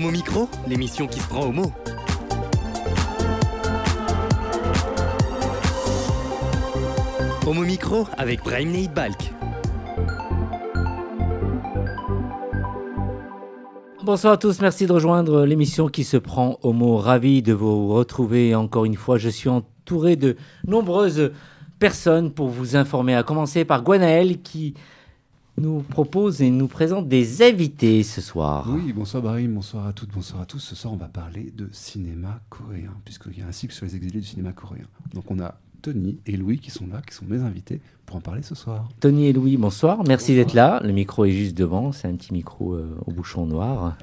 Homo Micro, l'émission qui se prend au. Homo Micro avec Brahim Neid Balk. Bonsoir à tous, merci de rejoindre l'émission qui se prend au mot. Ravi de vous retrouver encore une fois. Je suis entouré de nombreuses personnes pour vous informer, à commencer par Gwanaël qui nous propose et nous présente des invités ce soir. Oui, bonsoir Brahim, bonsoir à toutes, bonsoir à tous. Ce soir, on va parler de cinéma coréen, puisqu'il y a un cycle sur les exilés du cinéma coréen. Donc on a Tony et Louis qui sont là, qui sont mes invités pour en parler ce soir. Tony et Louis, bonsoir. Merci d'être là. Le micro est juste devant. C'est un petit micro euh, au bouchon noir.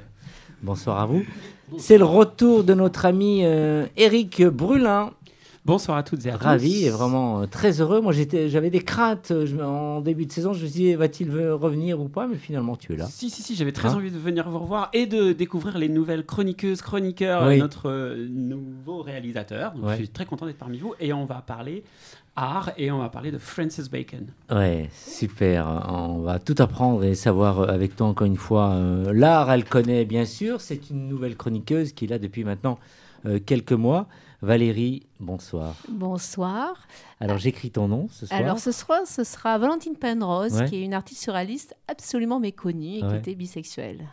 Bonsoir à vous. C'est le retour de notre ami euh, Eric Brulin. Bonsoir à toutes et à tous. Ravi et vraiment euh, très heureux. Moi, j'étais, j'avais des craintes euh, je- en début de saison. Je me dit, va-t-il ve- revenir ou pas? Mais finalement, tu es là. Si, si, si, j'avais très Hein? envie de venir vous revoir et de découvrir les nouvelles chroniqueuses, chroniqueurs, Oui. notre euh, nouveau réalisateur. Donc, Ouais. Je suis très content d'être parmi vous et on va parler art et on va parler de Francis Bacon. Ouais, super. On va tout apprendre et savoir avec toi encore une fois. Euh, L'art, elle connaît bien sûr. C'est une nouvelle chroniqueuse qui est là depuis maintenant euh, quelques mois. Valérie, bonsoir. Bonsoir. Alors j'écris ton nom ce soir. Alors ce soir, ce sera Valentine Penrose, Ouais. qui est une artiste surréaliste absolument méconnue et Ouais. qui était bisexuelle.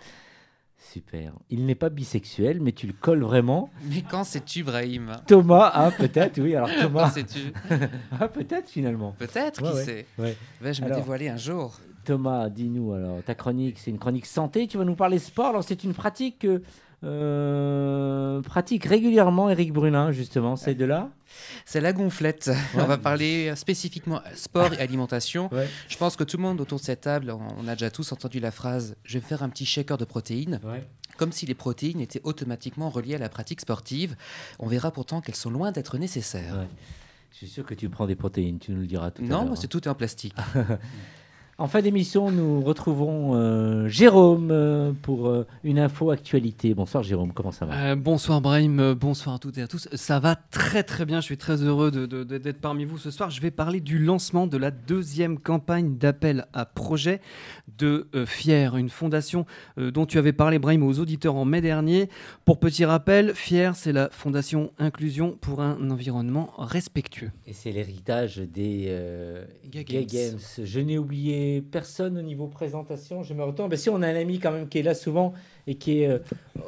Super. Il n'est pas bisexuel, mais tu le colles vraiment. Mais quand sais-tu, Brahim? Thomas, ah peut-être, oui. Alors Quand Thomas, sais-tu? Ah peut-être finalement. Peut-être, Ouais, qui ouais. sait? Ouais. Vais-je me Alors. dévoiler un jour? Thomas, dis-nous alors, ta chronique, c'est une chronique santé. Tu vas nous parler sport. Alors c'est une pratique que euh, pratique régulièrement Eric Brulin justement. C'est de là. C'est la gonflette. On va parler spécifiquement sport et alimentation. Ouais. Je pense que tout le monde autour de cette table, on a déjà tous entendu la phrase « je vais faire un petit shaker de protéines Ouais. », comme si les protéines étaient automatiquement reliées à la pratique sportive. On verra pourtant qu'elles sont loin d'être nécessaires. Je suis sûr que tu prends des protéines. Tu nous le diras tout à l'heure. Non, hein. c'est tout est en plastique. En fin d'émission, nous retrouverons euh, Jérôme euh, pour euh, une info actualité. Bonsoir Jérôme, comment ça va? Euh, bonsoir Brahim, bonsoir à toutes et à tous. Ça va très très bien, je suis très heureux de- de- de- d'être parmi vous ce soir. Je vais parler du lancement de la deuxième campagne d'appel à projet de euh, FIER, une fondation euh, dont tu avais parlé Brahim aux auditeurs en mai dernier. Pour petit rappel, FIER, c'est la fondation Inclusion pour un environnement respectueux. Et c'est l'héritage des euh, Games. Games. Je n'ai oublié personne au niveau présentation. Je me retourne. Ben si, on a un ami quand même qui est là souvent et qui est euh,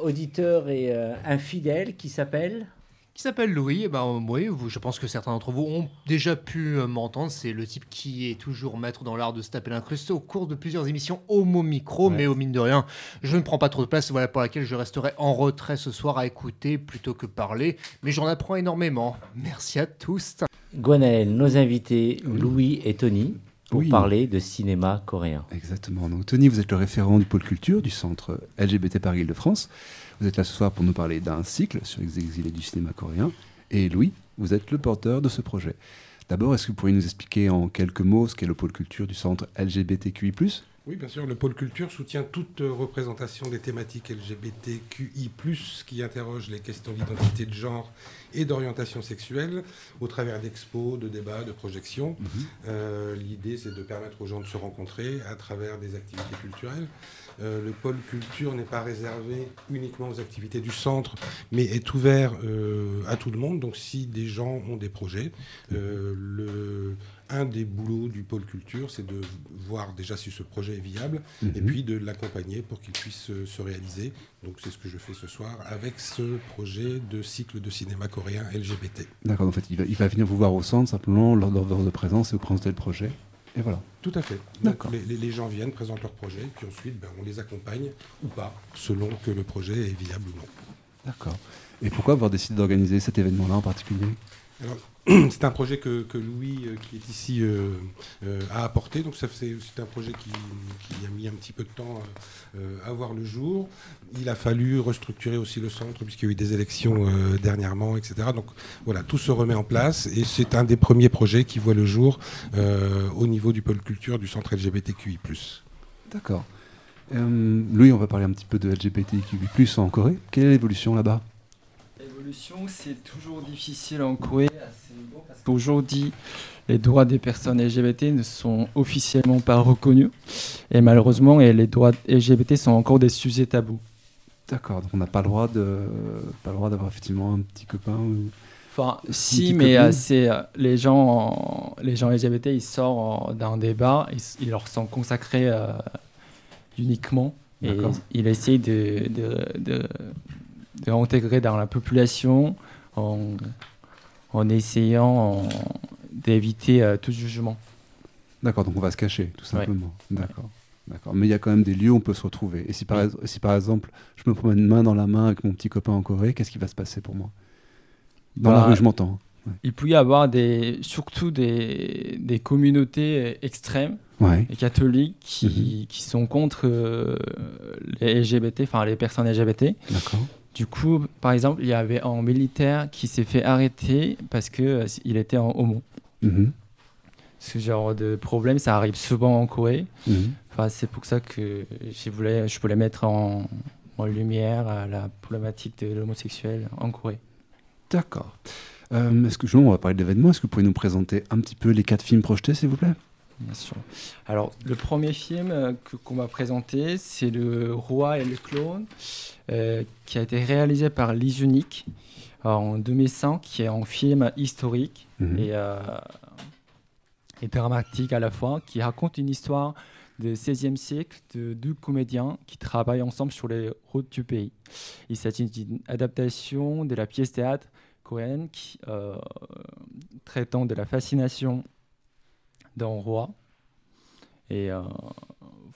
auditeur et euh, infidèle qui s'appelle? qui s'appelle Louis. Eh ben, oui, je pense que certains d'entre vous ont déjà pu euh, m'entendre. C'est le type qui est toujours maître dans l'art de se taper l'incrusté au cours de plusieurs émissions homo micro, Ouais. mais au mine de rien, je ne prends pas trop de place. Voilà pour laquelle je resterai en retrait ce soir à écouter plutôt que parler. Mais j'en apprends énormément. Merci à tous. Gwenaël, nos invités Louis et Tony pour Oui. parler de cinéma coréen. Exactement. Donc Tony, vous êtes le référent du pôle culture du centre LGBT Paris Île-de-France. Vous êtes là ce soir pour nous parler d'un cycle sur les exilés du cinéma coréen. Et Louis, vous êtes le porteur de ce projet. D'abord, est-ce que vous pourriez nous expliquer en quelques mots ce qu'est le pôle culture du centre LGBTQI Oui, bien sûr, le pôle culture soutient toute représentation des thématiques LGBTQI, qui interrogent les questions d'identité de genre et d'orientation sexuelle au travers d'expos, de débats, de projections. Euh, L'idée, c'est de permettre aux gens de se rencontrer à travers des activités culturelles. Euh, le pôle culture n'est pas réservé uniquement aux activités du centre, mais est ouvert euh, à tout le monde. Donc, si des gens ont des projets, le, un des boulots du pôle culture, c'est de voir déjà si ce projet est viable et Mhm. puis de l'accompagner pour qu'il puisse euh, se réaliser. Donc c'est ce que je fais ce soir avec ce projet de cycle de cinéma coréen LGBT. D'accord, en fait, il va, il va venir vous voir au centre simplement lors de votre présence et vous présenter le projet. Et voilà. Tout à fait. D'accord. Les, gens viennent, présentent leur projet, et puis ensuite ben, on les accompagne ou pas, selon que le projet est viable ou non. D'accord. Et pourquoi avoir décidé d'organiser cet événement-là en particulier? c'est un projet que, Louis, euh, qui est ici, euh, euh, a apporté. Donc, c'est un projet qui, qui a mis un petit peu de temps à voir le jour. Il a fallu restructurer aussi le centre, puisqu'il y a eu des élections dernièrement, etc. Donc, voilà, tout se remet en place. Et c'est un des premiers projets qui voit le jour au niveau du pôle culture du centre LGBTQI. D'accord. Louis, on va parler un petit peu de LGBTQI+, en Corée. Quelle est l'évolution là-bas? C'est toujours difficile en Corée parce qu'aujourd'hui, les droits des personnes LGBT ne sont officiellement pas reconnus. Et malheureusement, et les droits LGBT sont encore des sujets tabous. D'accord, donc on n'a pas le droit de, pas le droit d'avoir effectivement un petit copain ou. Enfin, si, mais euh, c'est euh, les gens, les gens LGBT, ils sortent d'un débat, ils, ils leur sont consacrés euh, uniquement et ils essayent de, de, de, de intégrer dans la population en, en essayant d'éviter euh, tout jugement. D'accord, donc on va se cacher, tout Ouais. simplement. D'accord. D'accord. Mais il y a quand même des lieux où on peut se retrouver. Et si par, ex- si par exemple, je me promène main dans la main avec mon petit copain en Corée, qu'est-ce qui va se passer pour moi? Dans la Bah, rue, je m'entends. Il peut y avoir des, surtout des, des communautés euh, extrêmes Ouais. et catholiques qui, qui sont contre euh, les LGBT, enfin les personnes LGBT. D'accord. Du coup, par exemple, il y avait un militaire qui s'est fait arrêter parce que euh, il était en homo. Mhm. Ce genre de problème, ça arrive souvent en Corée. Mhm. Enfin, c'est pour ça que je voulais, je voulais mettre en, en lumière euh, la problématique de l'homosexuel en Corée. D'accord. Euh, est-ce que, justement, on va parler de l'événement. Est-ce que vous pouvez nous présenter un petit peu les quatre films projetés, s'il vous plaît? Bien sûr. Alors, le premier film euh, qu'on va présenter, c'est Le Roi et le Clone, euh, qui a été réalisé par Lee Unique en 2005, qui est un film historique Mhm. et, euh, et dramatique à la fois, qui raconte une histoire du XVIe siècle de deux comédiens qui travaillent ensemble sur les routes du pays. Il s'agit d'une adaptation de la pièce théâtre coréenne qui, euh, traitant de la fascination d'un roi. Et euh,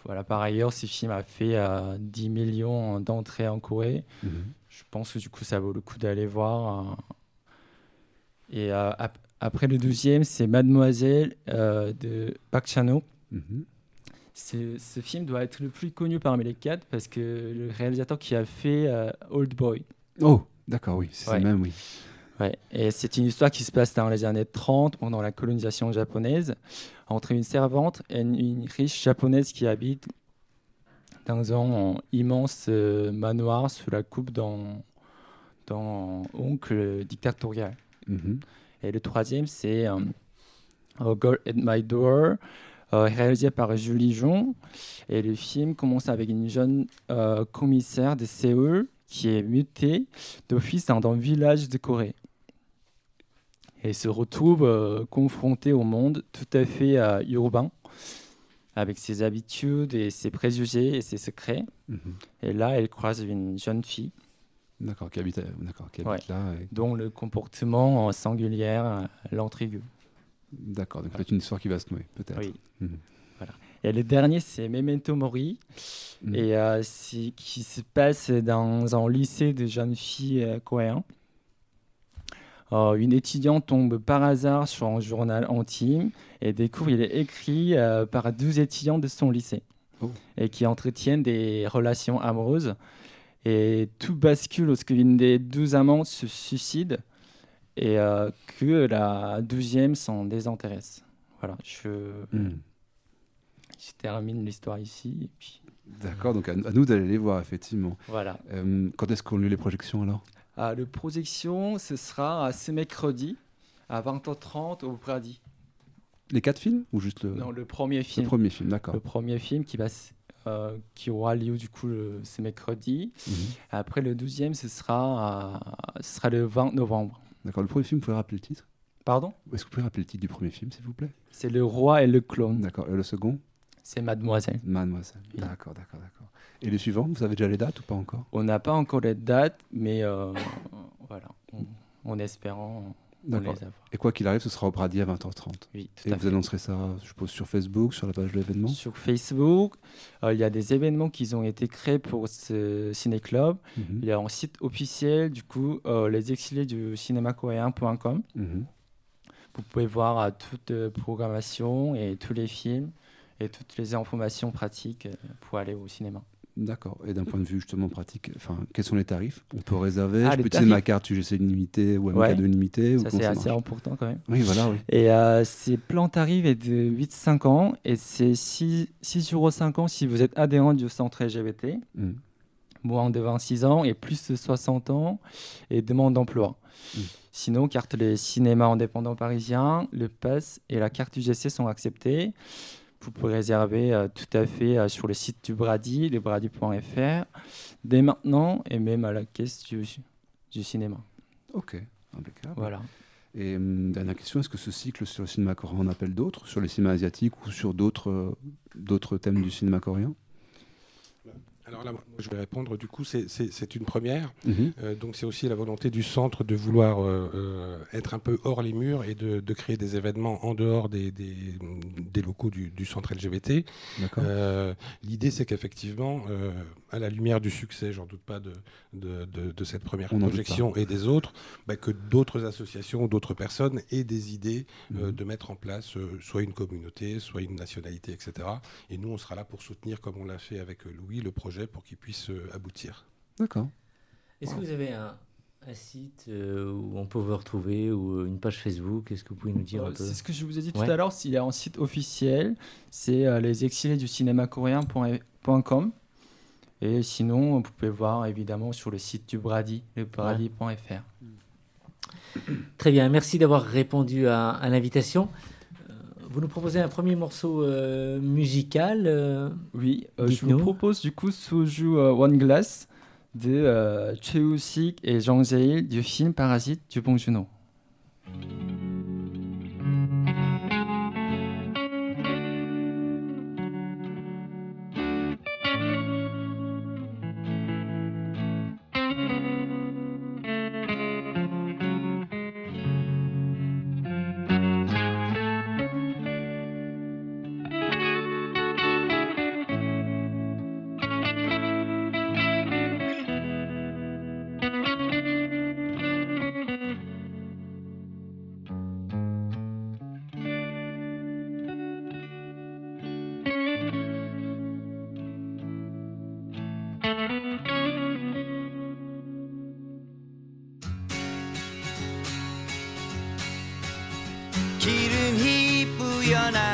voilà, par ailleurs, ce film a fait euh, 10 millions d'entrées en Corée. Mhm. Je pense que du coup, ça vaut le coup d'aller voir. euh. Et euh, ap- après le deuxième, c'est Mademoiselle euh, de Park Chan-wook. Mhm. Ce, film doit être le plus connu parmi les quatre parce que le réalisateur qui a fait euh, Old Boy. Oh, d'accord, oui, c'est Ouais. le même, oui. Ouais. Et c'est une histoire qui se passe dans les années 30, pendant la colonisation japonaise, entre une servante et une, une riche japonaise qui habite dans un immense euh, manoir sous la coupe d'un oncle dictatorial. Mhm. Et le troisième, c'est euh, A Girl at My Door, euh, réalisé par Julie Jon. Et le film commence avec une jeune euh, commissaire de Séoul qui est mutée d'office dans un village de Corée. Et se retrouve euh, confrontée au monde tout à fait euh, urbain, avec ses habitudes et ses préjugés et ses secrets. Mhm. Et là, elle croise une jeune fille D'accord, qui habite, à- d'accord, qui habite Ouais. là. et- dont le comportement euh, singulier euh, l'intrigue. D'accord, donc peut-être une histoire qui va se nouer, peut-être. Oui. Mhm. Et le dernier, c'est Memento Mori, Mhm. et euh, c'est- qui se passe dans un lycée de jeunes filles coréens. Euh, une étudiante tombe par hasard sur un journal intime et découvre qu'il est écrit euh, par 12 étudiants de son lycée Oh. et qui entretiennent des relations amoureuses. Et tout bascule lorsque l'une des 12 amantes se suicide et euh, que la douzième s'en désintéresse. Voilà, je, je termine l'histoire ici. Et puis, D'accord, donc à, à nous d'aller les voir, effectivement. voilà. Quand est-ce qu'on lieu les projections alors? Ah, le projection, ce sera à ce mercredi à 20h30 au Brady. Les quatre films ou juste le, Non, le premier le film. premier film D'accord. Le premier film qui, va, euh, qui aura lieu du coup le- ce mercredi. Mhm. Après le douzième, ce sera, à- ce sera le 20 novembre. D'accord, le premier film, vous pouvez rappeler le titre? Pardon? Est-ce que vous pouvez rappeler le titre du premier film, s'il vous plaît? C'est Le Roi et le Clone. D'accord, et le second? C'est Mademoiselle. Mademoiselle. Oui. D'accord, d'accord, d'accord. Et le suivant, vous avez déjà les dates ou pas encore? On n'a pas encore les dates, mais euh, voilà, on- en espérant on les avoir. Et quoi qu'il arrive, ce sera au Brady à 20h30. Oui, tout Et à vous fait. annoncerez ça, je suppose, sur Facebook, sur la page de l'événement? Sur Facebook, euh, il y a des événements qui ont été créés pour ce ciné-club. Mhm. Il y a un site officiel, du coup, euh, les exilés du cinéma coréen.com. Mhm. Vous pouvez voir euh, toute euh, programmation et tous les films et toutes les informations pratiques euh, pour aller au cinéma. D'accord. Et d'un point de vue justement pratique, enfin, quels sont les tarifs? On peut réserver Ah, Je peux utiliser ma carte UGC limitée ou Ouais. MK2 limitée ou Ça, c'est assez important quand même. Oui, voilà, oui. Et euh, ces plans tarifs est de 8-5 ans et c'est 6, 6 euros 5 ans si vous êtes adhérent du centre LGBT, moins de 26 ans et plus de 60 ans et demande d'emploi. Mm. Sinon, carte les cinémas indépendants parisiens, le pass et la carte UGC sont acceptés. Vous pouvez réserver euh, tout à fait euh, sur le site du Brady, lebrady.fr, dès maintenant et même à la caisse du, du cinéma. Ok, impeccable. Voilà. Et hum, dernière question, est-ce que ce cycle sur le cinéma coréen en appelle d'autres, sur les cinémas asiatiques ou sur d'autres euh, d'autres thèmes du cinéma coréen? Alors là, moi, je vais répondre. Du coup, c'est- une première. Mhm. Euh, donc, c'est aussi la volonté du centre de vouloir euh, euh, être un peu hors les murs et de, de créer des événements en dehors des, des, des locaux du, du centre LGBT. L'idée, c'est qu'effectivement, à la lumière du succès, j'en doute pas de, de, de- de cette première projection et des autres, bah, que d'autres associations, d'autres personnes aient des idées euh, Mhm. de mettre en place euh, soit une communauté, soit une nationalité, etc. Et nous, on sera là pour soutenir, comme on l'a fait avec euh, Louis, le projet pour qu'il puisse euh, aboutir. D'accord. Est-ce que vous avez un, un site euh, où on peut vous retrouver ou une page Facebook? Est-ce que vous pouvez nous dire un peu? C'est ce que je vous ai dit Ouais. tout à l'heure. S'il y a un site officiel, c'est euh, les exilés du cinéma coréen.com. Et sinon, vous pouvez voir évidemment sur le site du Brady, lebrady.fr. Très bien, merci d'avoir répondu à, à l'invitation. Euh, Vous nous proposez un premier morceau euh, musical euh, Oui, euh, je vous propose du coup Soju euh, One Glass de euh, Choi Woo-sik et Jang Jae-il du film Parasite du Bong Joon-ho.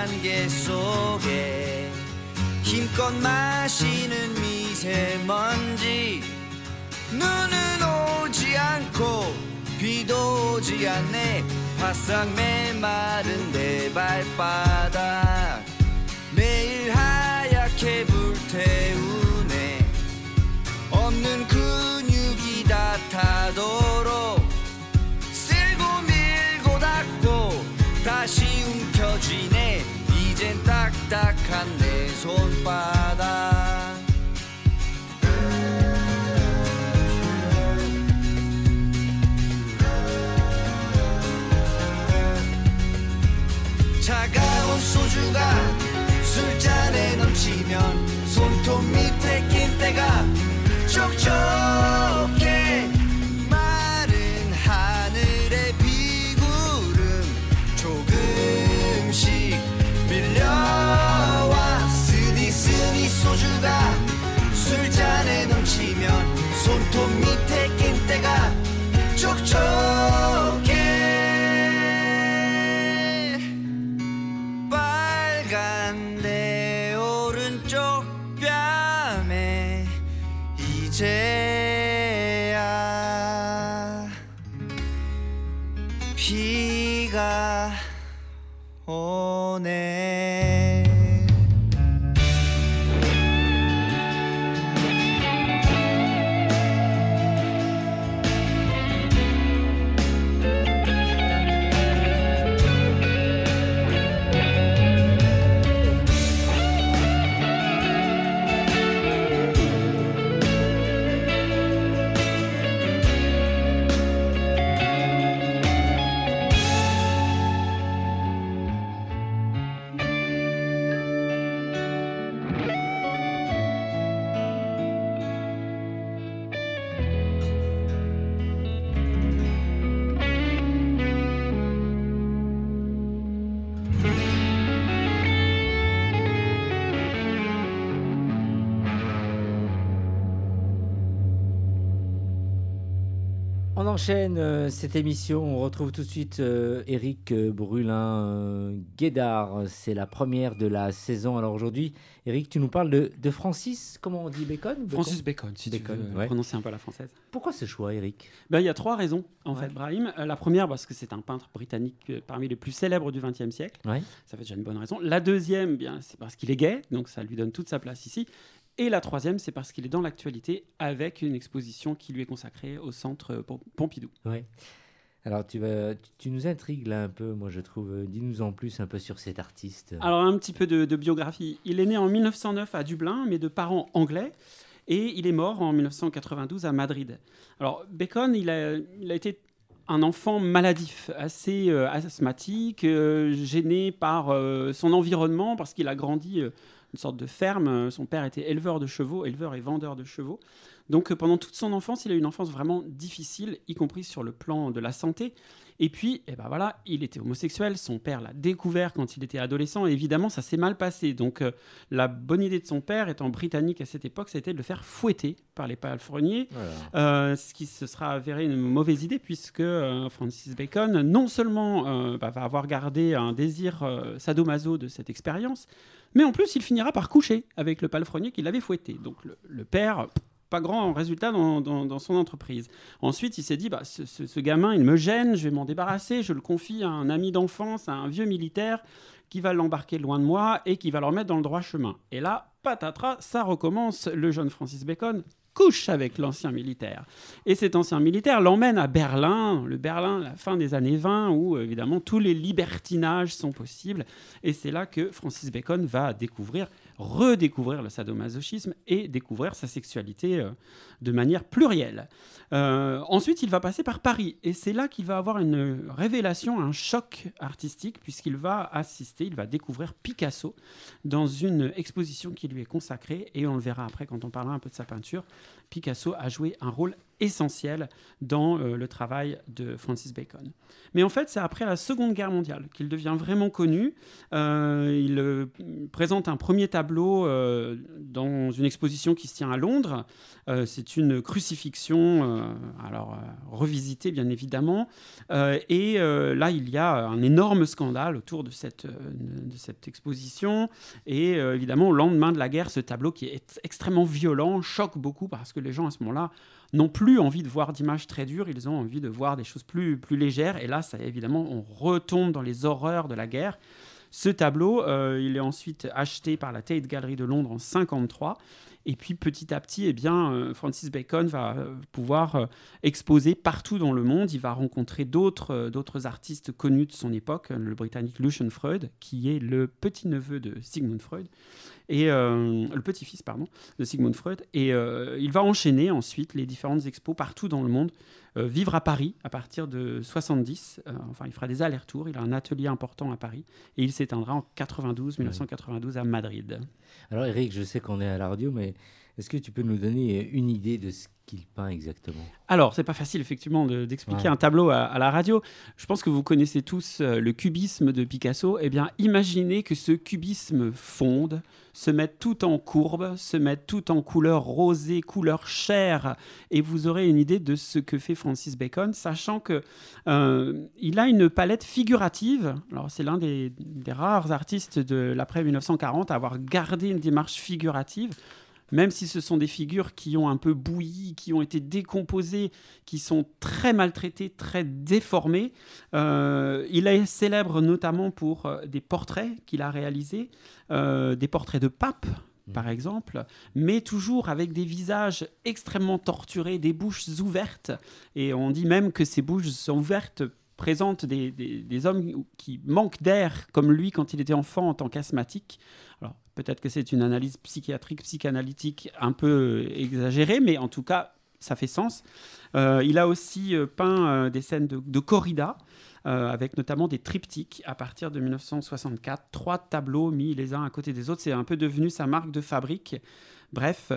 안개 속에 힘껏 마시는 미세먼지. 눈은 오지 않고 비도 오지 않네. 바싹 메마른 내 발바닥. 매일 하얗게 불태우네. 없는 근육이 다 타도록 쓸고 밀고 닦고 다시 움켜쥐네 이젠 딱딱한 내 손바닥. 차가운 소주가 술잔에 넘치면 손톱 밑에 낀 때가 촉촉 enchaîne euh, cette émission. On retrouve tout de suite euh, Eric euh, Brulin euh, Guédard. C'est la première de la saison. Alors aujourd'hui, Eric, tu nous parles de, de Francis, comment on dit Bacon? Bacon? Francis Bacon, si Bacon, tu veux ouais. prononcer un peu la française. Pourquoi ce choix, Eric Ben, il y a trois raisons, en Ouais. fait, Brahim. Euh, la première, parce que c'est un peintre britannique parmi les plus célèbres du XXe siècle. Ouais. Ça fait déjà une bonne raison. La deuxième, bien, c'est parce qu'il est gay, donc ça lui donne toute sa place ici. Et la troisième, c'est parce qu'il est dans l'actualité avec une exposition qui lui est consacrée au centre euh, Pom- Pompidou. Ouais. Alors tu, vas, tu, nous intrigues là un peu, moi je trouve. Dis-nous en plus un peu sur cet artiste. Alors, un petit peu de, de biographie. Il est né en 1909 à Dublin, mais de parents anglais. Et il est mort en 1992 à Madrid. Alors, Bacon, il a, il a été un enfant maladif, assez euh, asthmatique, euh, gêné par euh, son environnement, parce qu'il a grandi une sorte de ferme. Euh, Son père était éleveur de chevaux, éleveur et vendeur de chevaux. Donc, euh, pendant toute son enfance, il a eu une enfance vraiment difficile, y compris sur le plan de la santé. Et puis, eh ben voilà, il était homosexuel. Son père l'a découvert quand il était adolescent. Et évidemment, ça s'est mal passé. Donc, euh, la bonne idée de son père, étant britannique à cette époque, c'était de le faire fouetter par les palefreniers. Euh, ce qui se sera avéré une mauvaise idée, puisque euh, Francis Bacon, non seulement bah, va avoir gardé un désir sadomaso de cette expérience, mais en plus, il finira par coucher avec le palefrenier qui l'avait fouetté. Donc, le, père pas grand résultat dans, son entreprise. Ensuite, il s'est dit, bah, ce- ce gamin, il me gêne, je vais m'en débarrasser, je le confie à un ami d'enfance, à un vieux militaire qui va l'embarquer loin de moi et qui va le remettre dans le droit chemin. Et là, patatras, ça recommence. Le jeune Francis Bacon couche avec l'ancien militaire. Et cet ancien militaire l'emmène à Berlin, le Berlin, la fin des années 20, où évidemment tous les libertinages sont possibles. Et c'est là que Francis Bacon va découvrir, redécouvrir le sadomasochisme et découvrir sa sexualité euh, de manière plurielle. Euh, ensuite, il va passer par Paris. Et c'est là qu'il va avoir une révélation, un choc artistique, puisqu'il va assister, il va découvrir Picasso dans une exposition qui lui est consacrée. Et on le verra après quand on parlera un peu de sa peinture. Picasso a joué un rôle essentiel dans euh, le travail de Francis Bacon. Mais en fait, c'est après la Seconde Guerre mondiale qu'il devient vraiment connu. Euh, il euh, présente un premier tableau dans une exposition qui se tient à Londres. C'est une crucifixion, alors revisitée bien évidemment. Et là, il y a un énorme scandale autour de cette, exposition. Et évidemment, au lendemain de la guerre, ce tableau qui est extrêmement violent choque beaucoup parce les gens à ce moment-là n'ont plus envie de voir d'images très dures, ils ont envie de voir des choses plus, plus légères. Et là, ça, évidemment, on retombe dans les horreurs de la guerre. Ce tableau, euh, il est ensuite acheté par la Tate Gallery de Londres en 53. Et puis petit à petit, eh bien, euh, Francis Bacon va euh, pouvoir euh, exposer partout dans le monde. Il va rencontrer d'autres d'autres artistes connus de son époque, le britannique Lucian Freud, qui est le petit-neveu de Sigmund Freud, et euh, le petit-fils, pardon, de Sigmund Freud. Et euh, il va enchaîner ensuite les différentes expos partout dans le monde. Euh, vivre à Paris à partir de 70. euh, enfin, il fera des allers-retours. Il a un atelier important à Paris. Et il s'éteindra en 92, 1992 à Madrid. Alors Eric, je sais qu'on est à la radio, mais est-ce que tu peux nous donner une idée de ce qu'il peint exactement? Alors, c'est pas facile effectivement de- d'expliquer Ouais. un tableau à, à la radio. Je pense que vous connaissez tous euh, le cubisme de Picasso. Eh bien, imaginez que ce cubisme fonde, se mette tout en courbe, se mette tout en couleur rosée, couleur chair, et vous aurez une idée de ce que fait Francis Bacon, sachant que euh, il a une palette figurative. Alors, c'est l'un des, des rares artistes de l'après 1940 à avoir gardé une démarche figurative même si ce sont des figures qui ont un peu bouilli, qui ont été décomposées, qui sont très maltraitées, très déformées. Euh, il est célèbre notamment pour euh, des portraits qu'il a réalisés, euh, des portraits de papes par exemple, mais toujours avec des visages extrêmement torturés, des bouches ouvertes. Et on dit même que ces bouches ouvertes présentent des, des- des hommes qui manquent d'air, comme lui quand il était enfant en tant qu'asthmatique. Peut-être que c'est une analyse psychiatrique, psychanalytique un peu exagérée, mais en tout cas, ça fait sens. Euh, il a aussi euh, peint euh, des scènes de, corrida, euh, avec notamment des triptyques à partir de 1964. Trois tableaux mis les uns à côté des autres. C'est un peu devenu sa marque de fabrique. Bref,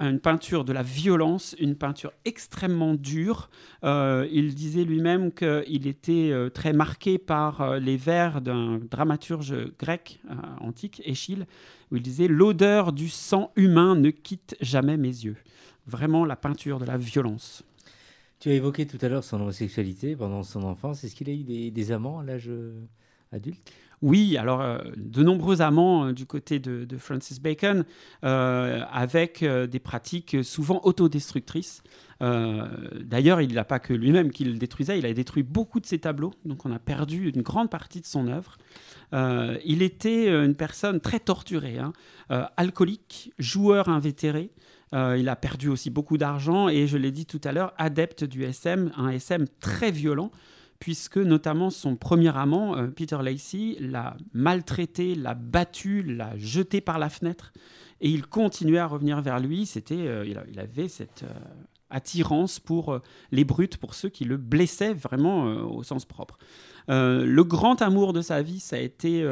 une peinture de la violence, une peinture extrêmement dure. Euh, il disait lui-même qu'il était euh, très marqué par euh, les vers d'un dramaturge grec antique, Échille, où il disait L'odeur du sang humain ne quitte jamais mes yeux. Vraiment la peinture de la violence. Tu as évoqué tout à l'heure son homosexualité pendant son enfance. Est-ce qu'il a eu des, amants à l'âge adulte? Oui, alors euh, de nombreux amants euh, du côté de, Francis Bacon, euh, avec des pratiques souvent autodestructrices. D'ailleurs, il n'a pas que lui-même qui le détruisait, il a détruit beaucoup de ses tableaux, donc on a perdu une grande partie de son œuvre. Il était une personne très torturée, hein, alcoolique, joueur invétéré. Il a perdu aussi beaucoup d'argent et, je l'ai dit tout à l'heure, adepte du SM, un SM très violent, puisque notamment son premier amant, euh, Peter Lacey, l'a maltraité, l'a battu, l'a jeté par la fenêtre. Et il continuait à revenir vers lui. C'était, euh, il, avait cette euh, attirance pour les brutes, pour ceux qui le blessaient vraiment au sens propre. Le grand amour de sa vie, ça a été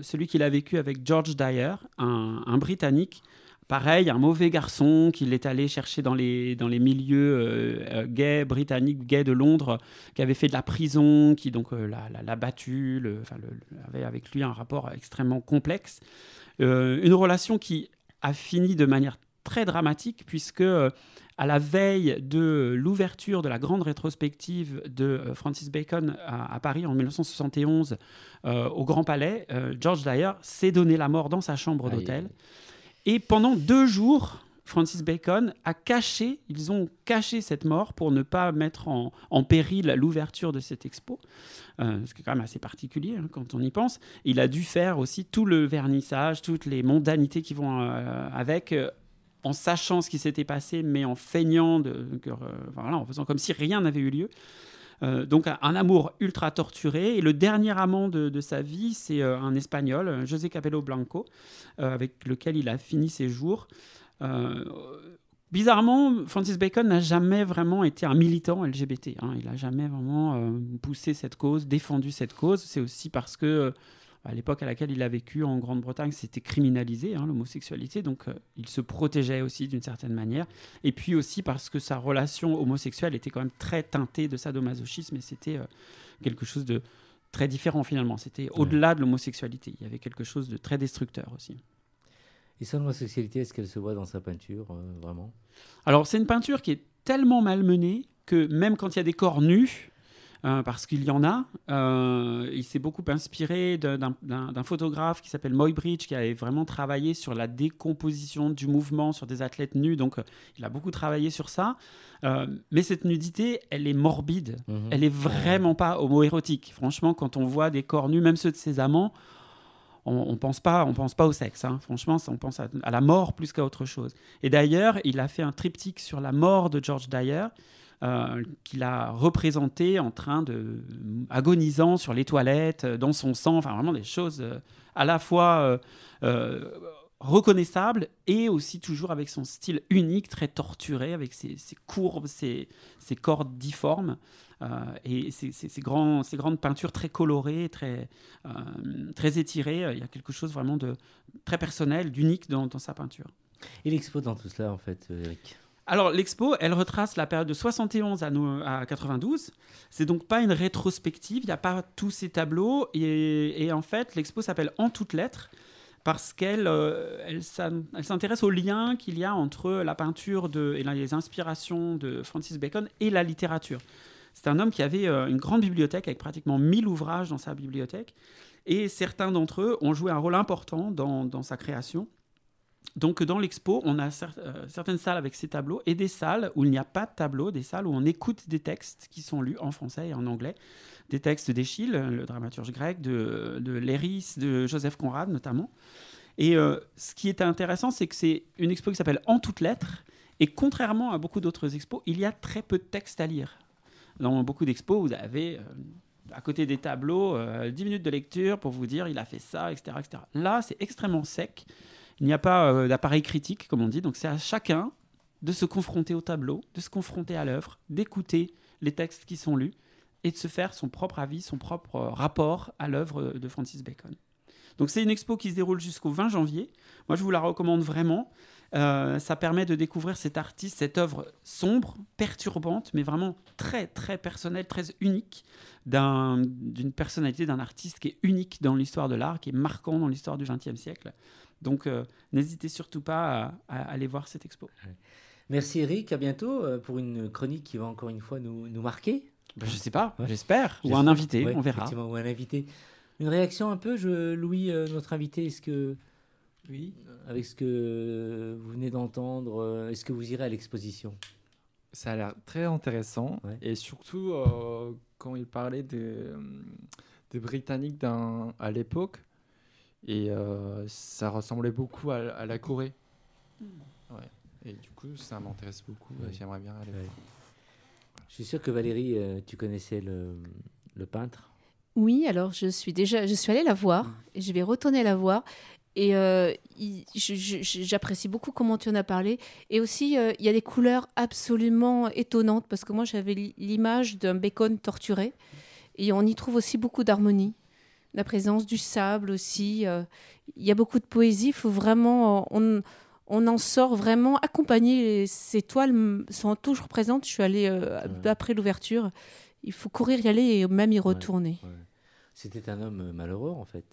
celui qu'il a vécu avec George Dyer, un Britannique. Pareil, un mauvais garçon qu'il est allé chercher dans les, dans les milieux euh, euh, gays, britanniques, gays de Londres, qui avait fait de la prison, qui donc euh, l'a- battu, le- avait avec lui un rapport extrêmement complexe. Euh, une relation qui a fini de manière très dramatique, puisque à la veille de l'ouverture de la grande rétrospective de Francis Bacon à, à Paris en 1971 euh, au Grand Palais, George Dyer s'est donné la mort dans sa chambre d'hôtel. Et pendant deux jours, Francis Bacon a caché, ils ont caché cette mort pour ne pas mettre en, péril l'ouverture de cette expo, euh, ce qui est quand même assez particulier hein, quand on y pense. Il a dû faire aussi tout le vernissage, toutes les mondanités qui vont euh, avec, euh, en sachant ce qui s'était passé, mais en feignant, en faisant comme si rien n'avait eu lieu. Euh, donc un, amour ultra torturé. Et le dernier amant de, sa vie, c'est euh, un Espagnol, José Capello Blanco, euh, avec lequel il a fini ses jours. Bizarrement, Francis Bacon n'a jamais vraiment été un militant LGBT. hein. Il n'a jamais vraiment poussé cette cause, défendu cette cause. C'est aussi parce que à l'époque à laquelle il a vécu en Grande-Bretagne, c'était criminalisé, hein, l'homosexualité, donc euh, il se protégeait aussi d'une certaine manière. Et puis aussi parce que sa relation homosexuelle était quand même très teintée de sadomasochisme, et c'était euh, quelque chose de très différent finalement. C'était au-delà de l'homosexualité. Il y avait quelque chose de très destructeur aussi. Et son homosexualité, est-ce qu'elle se voit dans sa peinture, euh, vraiment? Alors, c'est une peinture qui est tellement malmenée que même quand il y a des corps nus, euh, parce qu'il y en a, euh, il s'est beaucoup inspiré d'un photographe qui s'appelle Moy Bridge, qui avait vraiment travaillé sur la décomposition du mouvement sur des athlètes nus. Donc, euh, il a beaucoup travaillé sur ça. Mais cette nudité, elle est morbide. Mhm. Elle est vraiment pas homoérotique. Franchement, quand on voit des corps nus, même ceux de ses amants, on, on pense pas, on pense pas au sexe. hein. Franchement, on pense à, à la mort plus qu'à autre chose. Et d'ailleurs, il a fait un triptyque sur la mort de George Dyer. Euh, qu'il a représenté en train de agonisant sur les toilettes, euh, dans son sang, enfin vraiment des choses euh, à la fois reconnaissables et aussi toujours avec son style unique, très torturé, avec ses, ses courbes, ses, ses cordes difformes et ces grandes peintures très colorées, très, étirées. Il y a quelque chose vraiment de très personnel, d'unique dans, sa peinture. Et l'expo dans tout cela, en fait, Eric Alors, l'expo, elle retrace la période de 71 à, nou- à 92. C'est donc pas une rétrospective, il n'y a pas tous ces tableaux. Et, en fait, l'expo s'appelle En toutes lettres parce qu'elle euh, elle s'in- elle s'intéresse au lien qu'il y a entre la peinture de, et les inspirations de Francis Bacon et la littérature. C'est un homme qui avait euh, une grande bibliothèque avec pratiquement 1000 ouvrages dans sa bibliothèque. Et certains d'entre eux ont joué un rôle important dans sa création. Donc dans l'expo, on a euh, certaines salles avec ces tableaux et des salles où il n'y a pas de tableau, des salles où on écoute des textes qui sont lus en français et en anglais. Des textes d'Eschyle, le dramaturge grec, de, de Léris, de Joseph Conrad notamment. Et euh, ce qui est intéressant, c'est que c'est une expo qui s'appelle En toutes lettres. Et contrairement à beaucoup d'autres expos, il y a très peu de textes à lire. Dans beaucoup d'expos, vous avez euh, à côté des tableaux euh, 10 minutes de lecture pour vous dire il a fait ça, etc. etc. Là, c'est extrêmement sec. Il n'y a pas euh, d'appareil critique, comme on dit. Donc c'est à chacun de se confronter au tableau, de se confronter à l'œuvre, d'écouter les textes qui sont lus et de se faire son propre avis, son propre euh, rapport à l'œuvre de Francis Bacon. Donc c'est une expo qui se déroule jusqu'au 20 janvier. Moi, je vous la recommande vraiment. Euh, ça permet de découvrir cet artiste, cette œuvre sombre, perturbante, mais vraiment très, très personnelle, très unique, d'un- d'une personnalité d'un artiste qui est unique dans l'histoire de l'art, qui est marquant dans l'histoire du XXe siècle. Donc, euh, n'hésitez surtout pas à, à aller voir cette expo. Merci Eric, à bientôt euh, pour une chronique qui va encore une fois nous, nous marquer. Ben, je sais pas, Ouais. j'espère. Ou un invité, Ouais, on verra. effectivement, ou un invité. Une réaction un peu, je, Louis, euh, notre invité, est-ce que, Oui. avec ce que vous venez d'entendre, est-ce que vous irez à l'exposition? Ça a l'air très intéressant. Ouais. Et surtout, euh, quand il parlait des, des Britanniques à l'époque, et euh, ça ressemblait beaucoup à, à la Corée. Ouais. Et du coup, ça m'intéresse beaucoup. Ouais. J'aimerais bien aller. Je suis sûr que Valérie, euh, tu connaissais le, le peintre? Oui, alors je suis déjà, je suis allée la voir et je vais retourner la voir. Et euh, j'apprécie beaucoup comment tu en as parlé. Et aussi, euh, il y a des couleurs absolument étonnantes parce que moi, j'avais li- l'image d'un bacon torturé. Et on y trouve aussi beaucoup d'harmonie. La présence du sable aussi. euh, Il y a beaucoup de poésie. Il faut vraiment. On, on en sort vraiment accompagné. Ces toiles sont toujours présentes. Je suis allée euh, Ouais. après l'ouverture. Il faut courir y aller et même y retourner. Ouais. C'était un homme euh, malheureux en fait.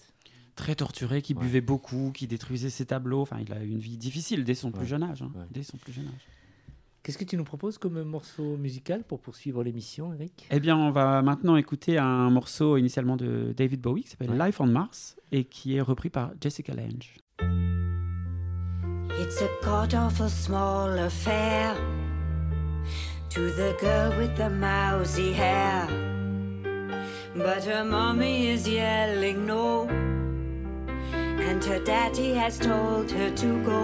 Très torturé, qui Ouais. buvait beaucoup, qui détruisait ses tableaux. Enfin, il a eu une vie difficile dès son Ouais. plus jeune âge. hein. Ouais. Dès son plus jeune âge. Qu'est-ce que tu nous proposes comme morceau musical pour poursuivre l'émission, Eric? Eh bien, on va maintenant écouter un morceau initialement de David Bowie qui s'appelle Ouais. Life on Mars et qui est repris par Jessica Lange. It's a god awful small affair to the girl with the mousy hair. But her mommy is yelling no, and her daddy has told her to go.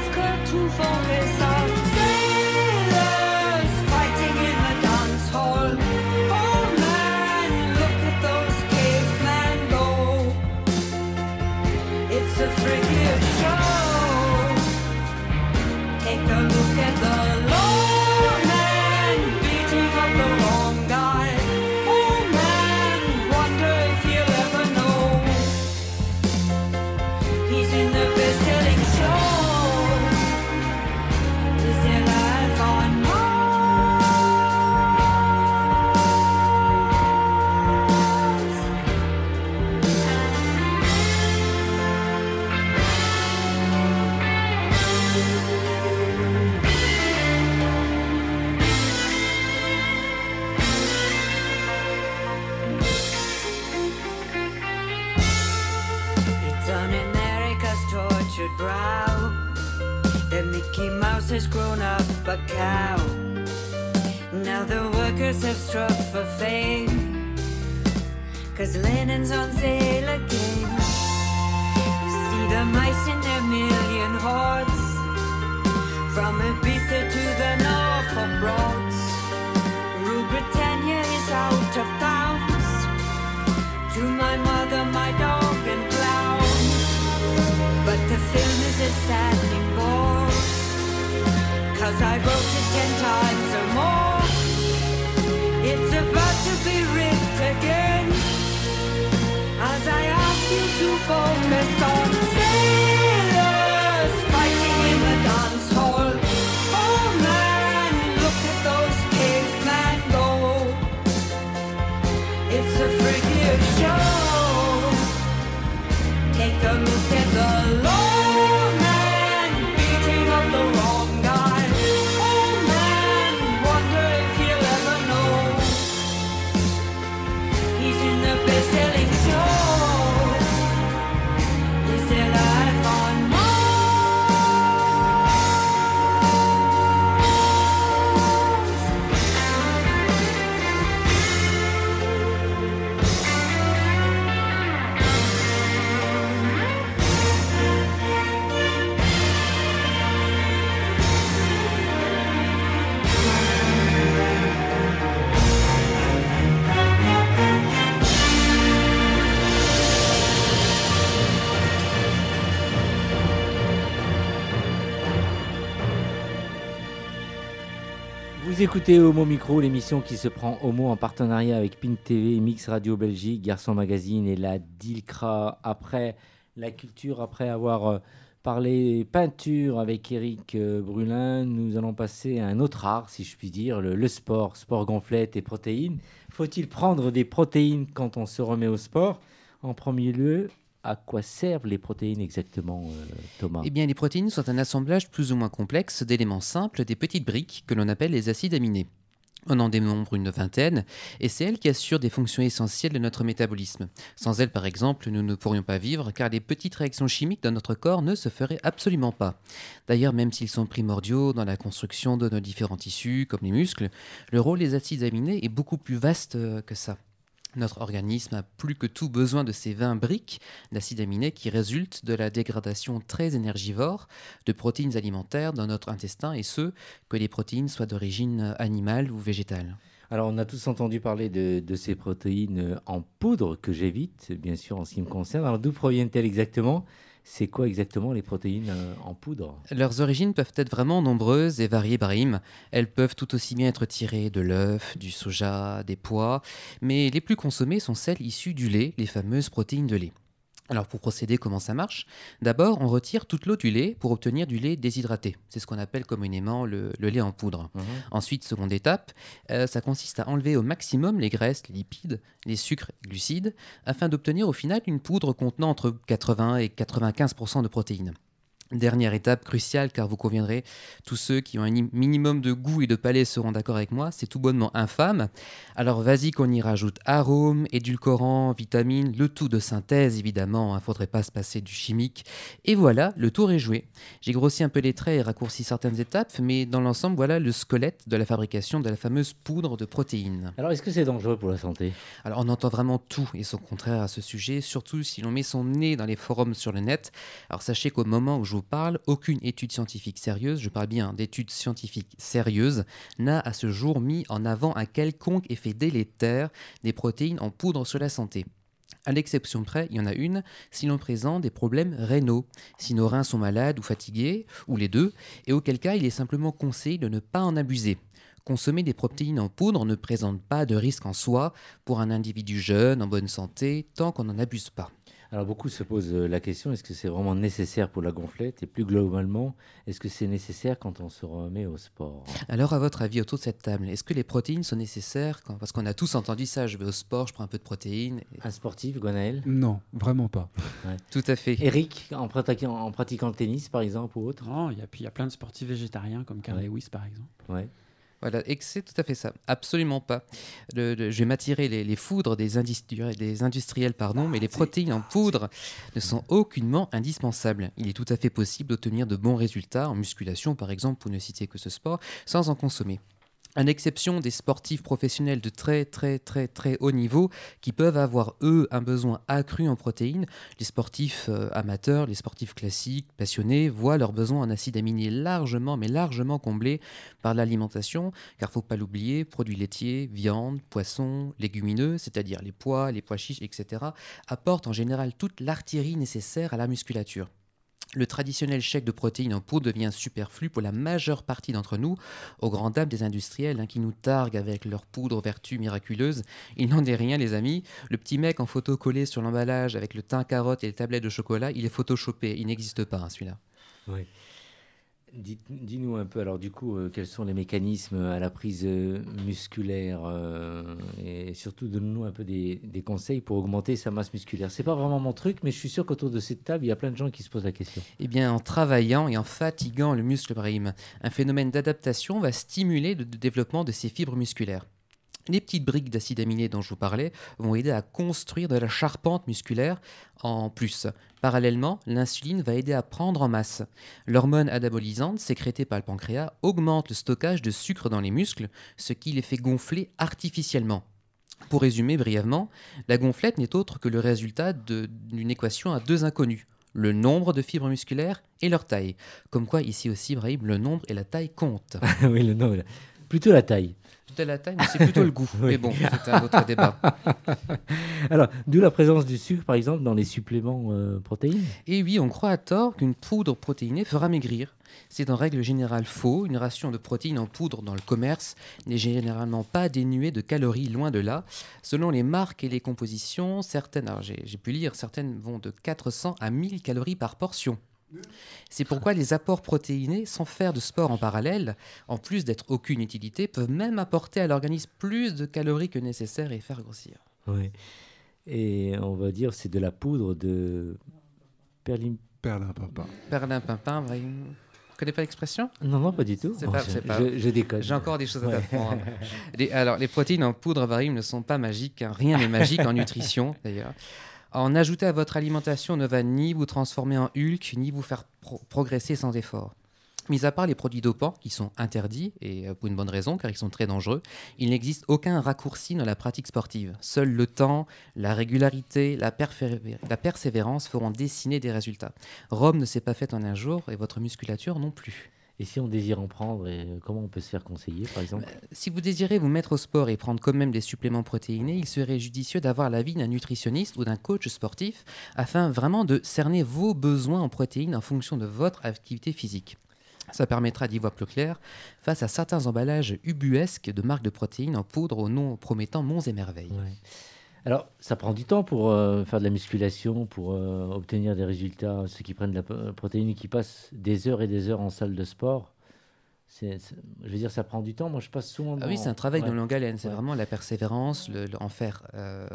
her to focus on has grown up a cow. Now the workers have struck for fame. Cause Lennon's on sale again. See the mice in their million hordes. From Ibiza Cause Écoutez Homo Micro, l'émission qui se prend Homo en partenariat avec Pink TV, Mix Radio Belgique, Garçon Magazine et la DILCRA. Après la culture, après avoir euh, parlé peinture avec Eric euh, Brulin, nous allons passer à un autre art, si je puis dire, le, le sport, sport gonflette et protéines. Faut-il prendre des protéines quand on se remet au sport? En premier lieu, à quoi servent les protéines exactement, euh, Thomas? Eh bien, les protéines sont un assemblage plus ou moins complexe d'éléments simples, des petites briques que l'on appelle les acides aminés. On en dénombre une vingtaine, et c'est elles qui assurent des fonctions essentielles de notre métabolisme. Sans elles, par exemple, nous ne pourrions pas vivre, car les petites réactions chimiques dans notre corps ne se feraient absolument pas. D'ailleurs, même s'ils sont primordiaux dans la construction de nos différents tissus, comme les muscles, le rôle des acides aminés est beaucoup plus vaste euh, que ça. Notre organisme a plus que tout besoin de ces 20 briques d'acides aminés qui résultent de la dégradation très énergivore de protéines alimentaires dans notre intestin, et ce, que les protéines soient d'origine animale ou végétale. Alors, on a tous entendu parler de, ces protéines en poudre que j'évite, bien sûr, en ce qui me concerne. Alors, d'où proviennent-elles exactement? C'est quoi exactement les protéines euh, en poudre? Leurs origines peuvent être vraiment nombreuses et variées, Brahim. Elles peuvent tout aussi bien être tirées de l'œuf, du soja, des pois, mais les plus consommées sont celles issues du lait, les fameuses protéines de lait. Alors pour procéder, comment ça marche? D'abord, on retire toute l'eau du lait pour obtenir du lait déshydraté. C'est ce qu'on appelle communément le, le lait en poudre. Mhm. Ensuite, seconde étape, euh, ça consiste à enlever au maximum les graisses, les lipides, les sucres et glucides, afin d'obtenir au final une poudre contenant entre 80 et 95% de protéines. Dernière étape cruciale, car vous conviendrez, tous ceux qui ont un ni- minimum de goût et de palais seront d'accord avec moi, c'est tout bonnement infâme. Alors vas-y qu'on y rajoute arômes, édulcorants, vitamines, le tout de synthèse évidemment, il faudrait pas se passer du chimique. Et voilà, le tour est joué. J'ai grossi un peu les traits et raccourci certaines étapes, mais dans l'ensemble, voilà le squelette de la fabrication de la fameuse poudre de protéines. Alors, est-ce que c'est dangereux pour la santé? Alors on entend vraiment tout et son contraire à ce sujet, surtout si l'on met son nez dans les forums sur le net. Alors sachez qu'au moment où je parle, aucune étude scientifique sérieuse, je parle bien d'études scientifiques sérieuses, n'a à ce jour mis en avant un quelconque effet délétère des protéines en poudre sur la santé. À l'exception près, il y en a une, si l'on présente des problèmes rénaux, si nos reins sont malades ou fatigués, ou les deux, et auquel cas il est simplement conseillé de ne pas en abuser. Consommer des protéines en poudre ne présente pas de risque en soi pour un individu jeune, en bonne santé, tant qu'on n'en abuse pas. Alors, beaucoup se posent euh, la question est-ce que c'est vraiment nécessaire pour la gonflette? Et plus globalement, est-ce que c'est nécessaire quand on se remet au sport? Alors, à votre avis, autour de cette table, est-ce que les protéines sont nécessaires quand- Parce qu'on a tous entendu ça, je vais au sport, je prends un peu de protéines. Un sportif, Gwenaël Non, vraiment pas. Tout à fait. Eric, en pratiquant, en pratiquant le tennis, par exemple, ou autre? Non, il y a, puis il y a plein de sportifs végétariens comme Carl Ouais. Lewis par exemple. Ouais. Voilà, et que c'est tout à fait ça. Absolument pas. Le- le- je vais m'attirer les, les foudres des, industri- des industriels, pardon, mais les protéines en poudre ne sont aucunement indispensables. Il est tout à fait possible d'obtenir de bons résultats en musculation, par exemple, pour ne citer que ce sport, sans en consommer. À l'exception des sportifs professionnels de très très très très haut niveau qui peuvent avoir eux un besoin accru en protéines, les sportifs euh, amateurs, les sportifs classiques, passionnés voient leurs besoins en acides aminés largement mais largement comblés par l'alimentation, car faut pas l'oublier, produits laitiers, viande, poissons, légumineux, c'est-à-dire les pois, les pois chiches, etc., apportent en général toute l'artillerie nécessaire à la musculature. Le traditionnel chèque de protéines en poudre devient superflu pour la majeure partie d'entre nous, aux grandes dames des industriels hein, qui nous targuent avec leur poudre vertu miraculeuse. Il n'en est rien, les amis. Le petit mec en photo collé sur l'emballage avec le teint carotte et les tablettes de chocolat, il est photoshopé. Il n'existe pas, hein, celui-là. Oui. Dis-nous un peu, alors du coup, euh, quels sont les mécanismes à la prise euh, musculaire euh, et surtout donne-nous un peu des, conseils pour augmenter sa masse musculaire. C'est pas vraiment mon truc, mais je suis sûr qu'autour de cette table, il y a plein de gens qui se posent la question. Eh bien, en travaillant et en fatiguant le muscle Brahim, un phénomène d'adaptation va stimuler le développement de ces fibres musculaires. Les petites briques d'acides aminés dont je vous parlais vont aider à construire de la charpente musculaire en plus. Parallèlement, l'insuline va aider à prendre en masse. L'hormone anabolisante sécrétée par le pancréas augmente le stockage de sucre dans les muscles, ce qui les fait gonfler artificiellement. Pour résumer brièvement, la gonflette n'est autre que le résultat d'une équation à deux inconnus le nombre de fibres musculaires et leur taille. Comme quoi, ici aussi, Brahim, le nombre et la taille comptent. oui, le nom. Plutôt la taille. De la taille, mais c'est plutôt le goût. Oui. Mais bon, c'est un autre débat. Alors, d'où la présence du sucre, par exemple, dans les suppléments euh, protéines? Et oui, on croit à tort qu'une poudre protéinée fera maigrir. C'est en règle générale faux. Une ration de protéines en poudre dans le commerce n'est généralement pas dénuée de calories, loin de là. Selon les marques et les compositions, certaines, j'ai pu lire, certaines vont de 400 à 1000 calories par portion. C'est pourquoi les apports protéinés, sans faire de sport en parallèle, en plus d'être aucune utilité, peuvent même apporter à l'organisme plus de calories que nécessaire et faire grossir. Oui. Et on va dire c'est de la poudre de perlim... Perlimpinpin. Perlimpinpin, va- vous connaissez pas l'expression? Non, non, pas du tout. C'est Bon, pas- je, c'est pas- je- je déconne. J'ai encore des choses à t'apprendre. Les- alors, les protéines en poudre variable ne sont pas magiques. hein. Rien n'est magique en nutrition, d'ailleurs. En ajouter à votre alimentation ne va ni vous transformer en Hulk, ni vous faire pro- progresser sans effort. Mis à part les produits dopants, qui sont interdits, et euh, pour une bonne raison, car ils sont très dangereux, il n'existe aucun raccourci dans la pratique sportive. Seul le temps, la régularité, la persévérance feront dessiner des résultats. Rome ne s'est pas faite en un jour, et votre musculature non plus. Et si on désire en prendre, et euh, comment on peut se faire conseiller, par exemple? Si vous désirez vous mettre au sport et prendre quand même des suppléments protéinés, il serait judicieux d'avoir l'avis d'un nutritionniste ou d'un coach sportif afin vraiment de cerner vos besoins en protéines en fonction de votre activité physique. Ça permettra d'y voir plus clair face à certains emballages ubuesques de marques de protéines en poudre au nom promettant monts et merveilles. Ouais. Alors, ça prend du temps pour euh, faire de la musculation, pour euh, obtenir des résultats. Ceux qui prennent de la po- protéine et qui passent des heures et des heures en salle de sport, je veux dire, ça prend du temps. Moi, je passe souvent. Ah oui, c'est un travail Ouais. de longue haleine. C'est Ouais. vraiment la persévérance, le, le- en faire euh,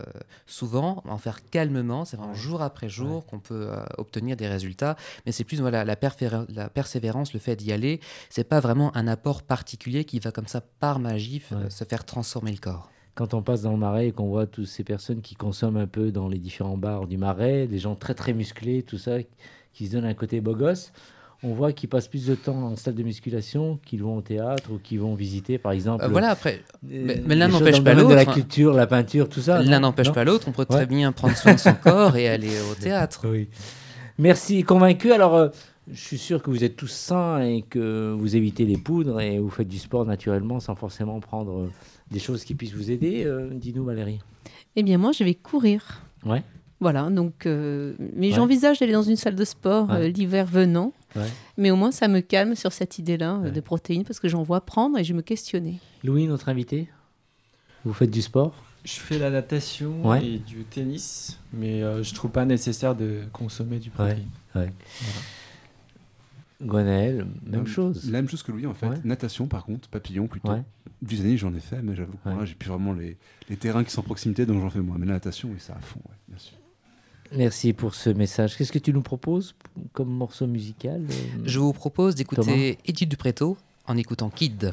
souvent, en faire calmement. C'est vraiment jour après jour qu'on peut euh, obtenir des résultats. Mais c'est plus voilà, la, la persévérance, le fait d'y aller. C'est pas vraiment un apport particulier qui va comme ça, par magie, se faire transformer le corps. Quand on passe dans le marais et qu'on voit toutes ces personnes qui consomment un peu dans les différents bars du marais, des gens très très musclés, tout ça, qui se donnent un côté beau gosse, on voit qu'ils passent plus de temps en salle de musculation qu'ils vont au théâtre ou qu'ils vont visiter, par exemple. Euh, voilà, après, euh, mais- mais l'un n'empêche pas domaine De la l'autre. culture, la peinture, tout ça. L'un n'empêche pas l'autre. On peut très bien prendre soin de son corps et aller au théâtre. Oui. Merci, convaincu. Alors, euh, je suis sûr que vous êtes tous sains et que vous évitez les poudres et vous faites du sport naturellement sans forcément prendre euh, des choses qui puissent vous aider. Euh, Dis-nous, Valérie. Eh bien, moi, je vais courir. Ouais. Voilà, donc, euh, mais Ouais. j'envisage d'aller dans une salle de sport euh, l'hiver venant. Ouais. Mais au moins, ça me calme sur cette idée-là Ouais. de protéines parce que j'en vois prendre et je me questionnais. Louis, notre invité, vous faites du sport? Je fais la natation Ouais. et du tennis, mais euh, je trouve pas nécessaire de consommer du Ouais. protéine. ouais. Gwenaël, même La- chose. La même chose que Louis, en fait. Ouais. Natation, par contre, papillon plutôt. Ouais. Du tennis, j'en ai fait, mais j'avoue que Ouais. moi, j'ai plus vraiment les, les terrains qui sont à proximité, donc j'en fais moins. Mais la natation, oui, ça à fond, ouais, bien sûr. Merci pour ce message. Qu'est-ce que tu nous proposes comme morceau musical euh, Je vous propose d'écouter Edith Dupréto en écoutant Kid.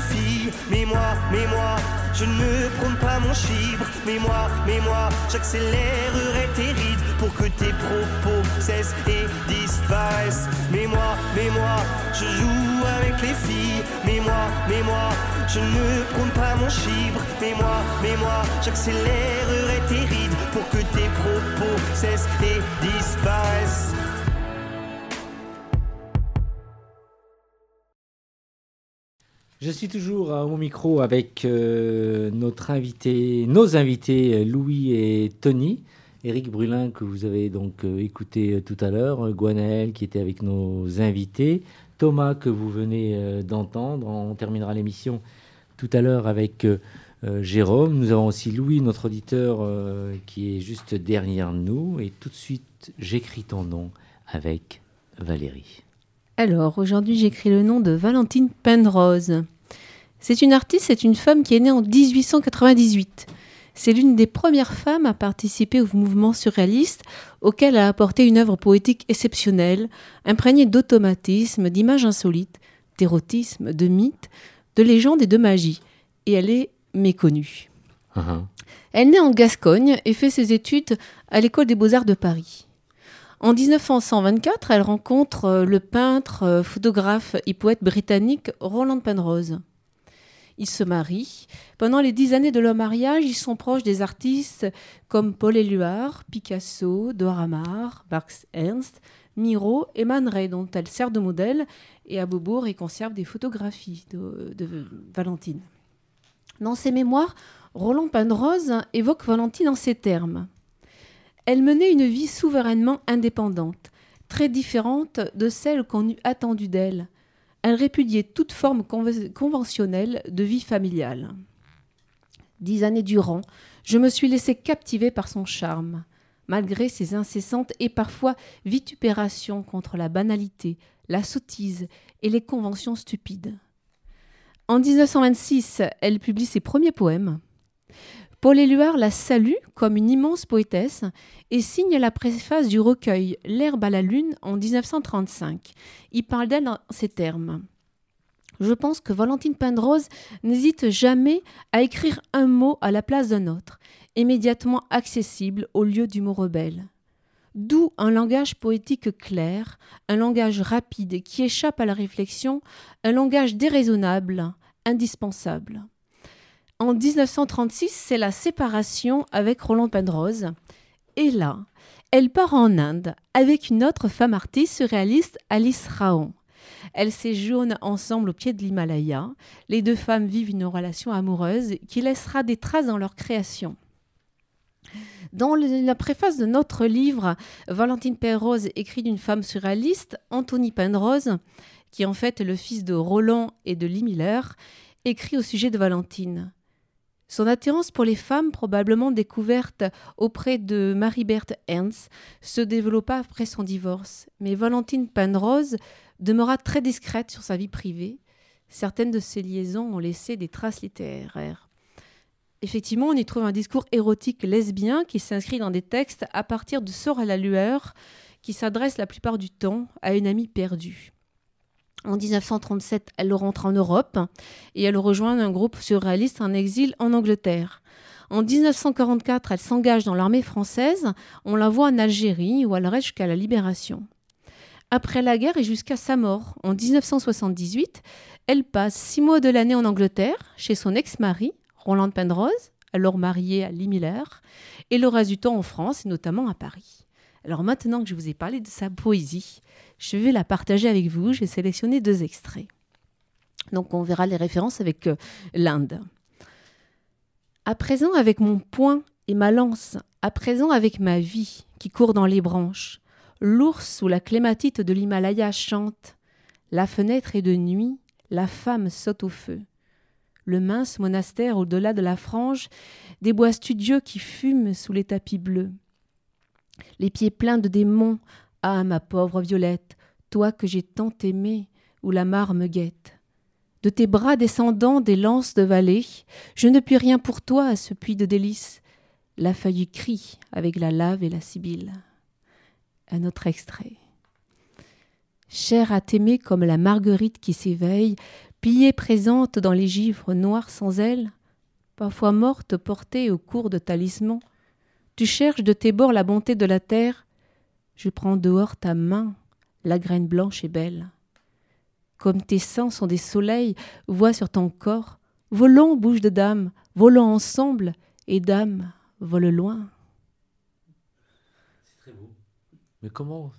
Filles. Mais moi, mais moi, je ne prône pas mon chibre. Mais moi, mais moi, j'accélérerai tes rides pour que tes propos cessent et disparaissent. Mais moi, mais moi, je joue avec les filles. Mais moi, mais moi, je ne prône pas mon chibre. Mais moi, mais moi, j'accélérerai tes rides pour que tes propos cessent et disparaissent. Je suis toujours à mon micro avec euh, notre invité, nos invités Louis et Tony. Éric Brulin que vous avez donc euh, écouté euh, tout à l'heure, Gwenaël qui était avec nos invités, Thomas que vous venez d'entendre. On terminera l'émission tout à l'heure avec Jérôme. Nous avons aussi Louis, notre auditeur, qui est juste derrière nous. Et tout de suite, j'écris ton nom avec Valérie. Alors, aujourd'hui, j'écris le nom de Valentine Penrose. C'est une artiste, c'est une femme qui est née en 1898. C'est l'une des premières femmes à participer au mouvement surréaliste, auquel a apporté une œuvre poétique exceptionnelle, imprégnée d'automatisme, d'images insolites, d'érotisme, de mythes, de légendes et de magie. Et elle est méconnue. Elle naît en Gascogne et fait ses études à l'école des beaux-arts de Paris. En 1924, elle rencontre euh, le peintre, euh, photographe et poète britannique Roland Penrose. Ils se marient. Pendant les dix années de leur mariage, ils sont proches des artistes comme Paul Éluard, Picasso, Dora Maar, Max Ernst, Miro et Man Ray, dont elle sert de modèle, et à Beaubourg, et conserve des photographies de, de Valentine. Dans ses mémoires, Roland Penrose évoque Valentine en ces termes. Elle menait une vie souverainement indépendante, très différente de celle qu'on eût attendue d'elle. Elle répudiait toute forme conve- conventionnelle de vie familiale. Dix années durant, je me suis laissé captiver par son charme, malgré ses incessantes et parfois vitupérations contre la banalité, la sottise et les conventions stupides. En 1926, elle publie ses premiers poèmes. Paul Éluard la salue comme une immense poétesse et signe la préface du recueil L'herbe à la lune en 1935. Il parle d'elle dans ces termes. Je pense que Valentine Penrose n'hésite jamais à écrire un mot à la place d'un autre, immédiatement accessible au lieu du mot rebelle. D'où un langage poétique clair, un langage rapide qui échappe à la réflexion, un langage déraisonnable, indispensable. En 1936, c'est la séparation avec Roland Penrose. Et là, elle part en Inde avec une autre femme artiste surréaliste, Alice Raon. Elles séjournent ensemble au pied de l'Himalaya. Les deux femmes vivent une relation amoureuse qui laissera des traces dans leur création. Dans la préface de notre livre, Valentine Penrose écrit d'une femme surréaliste, Anthony Penrose, qui en fait le fils de Roland et de Lee Miller, écrit au sujet de Valentine. Son attirance pour les femmes, probablement découverte auprès de Marie-Berthe Ernst, se développa après son divorce. Mais Valentine Penrose demeura très discrète sur sa vie privée. Certaines de ses liaisons ont laissé des traces littéraires. Effectivement, on y trouve un discours érotique lesbien qui s'inscrit dans des textes à partir de Sort à la lueur, qui s'adresse la plupart du temps à une amie perdue. En 1937, elle rentre en Europe et elle rejoint un groupe surréaliste en exil en Angleterre. En 1944, elle s'engage dans l'armée française. On la voit en Algérie où elle reste jusqu'à la libération. après la guerre et jusqu'à sa mort. En 1978, elle passe six mois de l'année en Angleterre, chez son ex-mari, Roland Penrose, alors marié à Lee Miller, et le reste du temps en France, et notamment à Paris. Alors maintenant que je vous ai parlé de sa poésie, je vais la partager avec vous. J'ai sélectionné deux extraits. Donc on verra les références avec euh, l'Inde. À présent avec mon poing et ma lance, à présent avec ma vie qui court dans les branches, l'ours sous la clématite de l'Himalaya chante. La fenêtre est de nuit, la femme saute au feu. Le mince monastère au-delà de la frange, des bois studieux qui fument sous les tapis bleus. Les pieds pleins de démons, ah ma pauvre Violette, toi que j'ai tant aimée, où la mare me guette. De tes bras descendants des lances de vallée, je ne puis rien pour toi à ce puits de délices. La feuille crie avec la lave et la sibylle. Un autre extrait. Chère à t'aimer comme la marguerite qui s'éveille, pliée présente dans les givres noirs sans ailes, parfois morte portée au cours de talismans, tu cherches de tes bords la bonté de la terre. Je prends dehors ta main, la graine blanche et belle. Comme tes seins sont des soleils, vois sur ton corps. Volons, bouche de dame, volons ensemble, et dame, vole loin. C'est très beau. Mais comment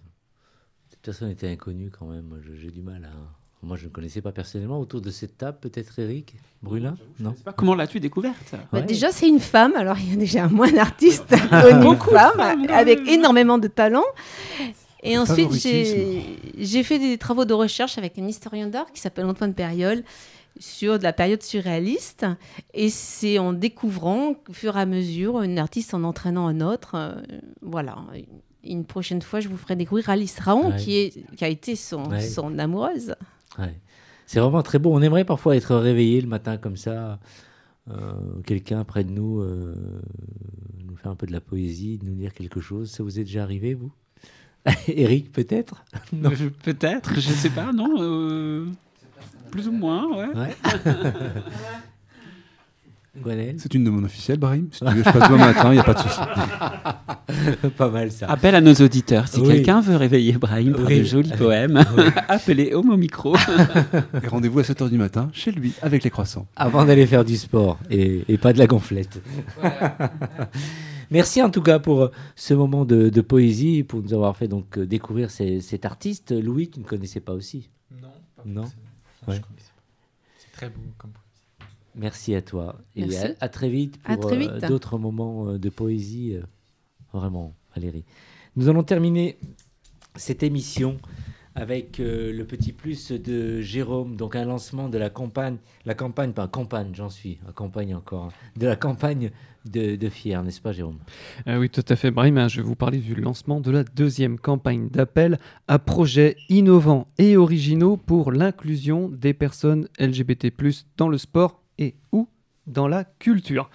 Cette personne était inconnue quand même? J'ai du mal à. Moi, je ne connaissais pas personnellement. Autour de cette table, peut-être Eric Brulin Non. Pas comment l'as-tu découverte Bah, Déjà, c'est une femme. Alors, il y a déjà moins d'artistes connues femmes, avec énormément de talent. Et ensuite, j'ai j'ai fait des travaux de recherche avec un historien d'art qui s'appelle Antoine Périol sur de la période surréaliste. Et c'est en découvrant, au fur et à mesure, une artiste en entraînant un autre. euh, voilà. Une prochaine fois, je vous ferai découvrir Alice Raon, Ouais. qui, est, qui a été son, Ouais. son amoureuse. Ouais. C'est vraiment très beau. On aimerait parfois être réveillé le matin comme ça. euh, Quelqu'un près de nous euh, nous faire un peu de la poésie, nous lire quelque chose. Ça vous est déjà arrivé, vous? Eric, peut-être? Je- Peut-être, je sais pas, non euh, Plus ou moins, ouais. Ouais. C'est une demande officielle, Brahim. Si tu veux, je passe demain matin, il n'y a pas de souci. Pas mal ça. Appel à nos auditeurs. Si Oui. quelqu'un veut réveiller Brahim par Oui. de jolis poèmes, appelez Homo Micro. Et Rendez-vous à 7h du matin, chez lui, avec les croissants. Avant d'aller faire du sport et, et pas de la gonflette. Merci en tout cas pour euh, ce moment de, de poésie, pour nous avoir fait donc euh, découvrir ces- cet artiste. Louis, tu ne connaissais pas aussi? Non, pas Non? Ouais. Je connaissais pas. C'est très beau comme Merci à toi. Et Merci. à, à très vite pour euh, vite. d'autres moments euh, de poésie. euh, vraiment, Valérie. Nous allons terminer cette émission avec euh, le petit plus de Jérôme, donc un lancement de la campagne, la campagne, pas campagne, j'en suis, à campagne encore, hein, de la campagne de, de Fier, n'est-ce pas Jérôme? Euh, oui, tout à fait, Brahim. Je vais vous parler du lancement de la deuxième campagne d'appel à projets innovants et originaux pour l'inclusion des personnes LGBT+, dans le sport et ou dans la culture.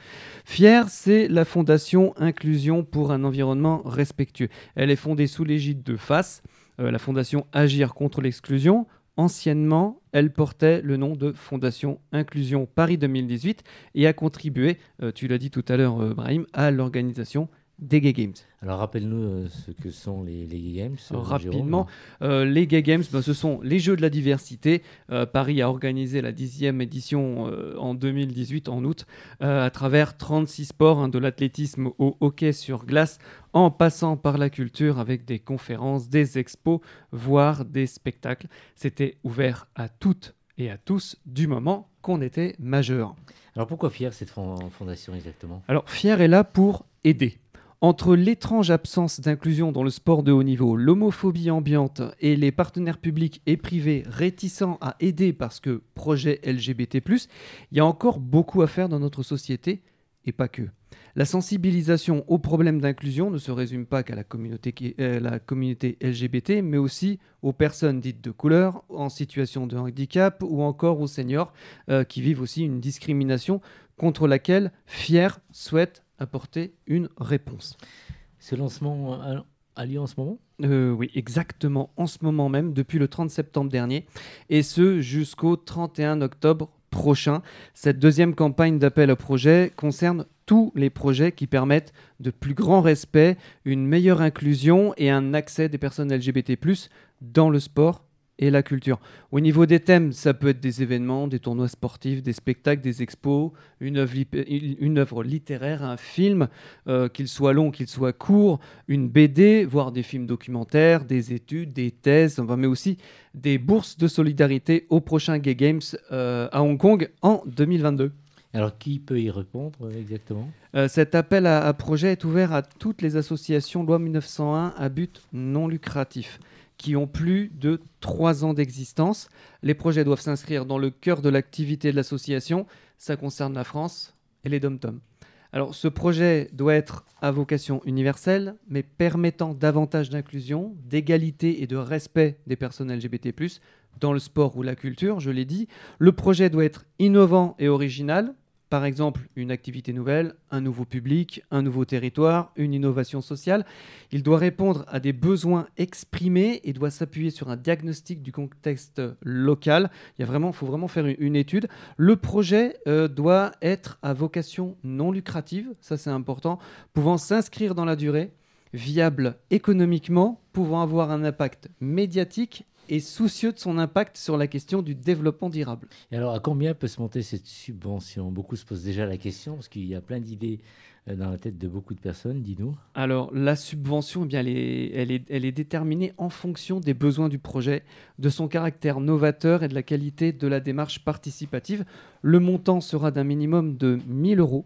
FIER, c'est la Fondation Inclusion pour un environnement respectueux. Elle est fondée sous l'égide de FAS, euh, la Fondation Agir contre l'exclusion. Anciennement, elle portait le nom de Fondation Inclusion Paris 2018 et a contribué, euh, tu l'as dit tout à l'heure, euh, Brahim, à l'organisation des Gay Games. Alors rappelle-nous euh, ce que sont les, les Gay Games. euh, Rapidement, euh, les Gay Games, ben, ce sont les Jeux de la diversité. Euh, Paris a organisé la dixième édition euh, en 2018, en août, euh, à travers 36 sports, hein, de l'athlétisme au hockey sur glace, en passant par la culture avec des conférences, des expos, voire des spectacles. C'était ouvert à toutes et à tous du moment qu'on était majeur. Alors pourquoi Fier cette fon- fondation exactement? Alors, Fier est là pour aider. Entre l'étrange absence d'inclusion dans le sport de haut niveau, l'homophobie ambiante et les partenaires publics et privés réticents à aider parce que projet LGBT+, il y a encore beaucoup à faire dans notre société et pas que. La sensibilisation aux problèmes d'inclusion ne se résume pas qu'à la communauté, euh, LGBT, mais aussi aux personnes dites de couleur, en situation de handicap ou encore aux seniors euh, qui vivent aussi une discrimination contre laquelle Fier souhaite apporter une réponse. Ce lancement a, a lieu en ce moment? Euh, oui, exactement, en ce moment même, depuis le 30 septembre dernier, et ce jusqu'au 31 octobre prochain. Cette deuxième campagne d'appel à projet concerne tous les projets qui permettent de plus grand respect, une meilleure inclusion et un accès des personnes LGBT+ dans le sport et la culture. Au niveau des thèmes, ça peut être des événements, des tournois sportifs, des spectacles, des expos, une œuvre, lip- une œuvre littéraire, un film, euh, qu'il soit long, qu'il soit court, une BD, voire des films documentaires, des études, des thèses, enfin, mais aussi des bourses de solidarité au prochain Gay Games euh, à Hong Kong en 2022. Alors, qui peut y répondre euh, exactement? Euh, cet appel à, à projet est ouvert à toutes les associations loi 1901 à but non lucratif qui ont plus de trois ans d'existence. Les projets doivent s'inscrire dans le cœur de l'activité de l'association. Ça concerne la France et les dom-toms. Alors, ce projet doit être à vocation universelle, mais permettant davantage d'inclusion, d'égalité et de respect des personnes LGBT+, dans le sport ou la culture, je l'ai dit. Le projet doit être innovant et original, par exemple une activité nouvelle, un nouveau public, un nouveau territoire, une innovation sociale. Il doit répondre à des besoins exprimés et doit s'appuyer sur un diagnostic du contexte local. Il y a vraiment, faut vraiment faire une, étude. Le projet euh, doit être à vocation non lucrative, ça c'est important, pouvant s'inscrire dans la durée, viable économiquement, pouvant avoir un impact médiatique et soucieux de son impact sur la question du développement durable. Et alors, à combien peut se monter cette subvention? Beaucoup se posent déjà la question, parce qu'il y a plein d'idées euh, dans la tête de beaucoup de personnes, dis-nous. Alors, la subvention, eh bien, elle, est, elle, est, elle est déterminée en fonction des besoins du projet, de son caractère novateur et de la qualité de la démarche participative. Le montant sera d'un minimum de 1000 euros,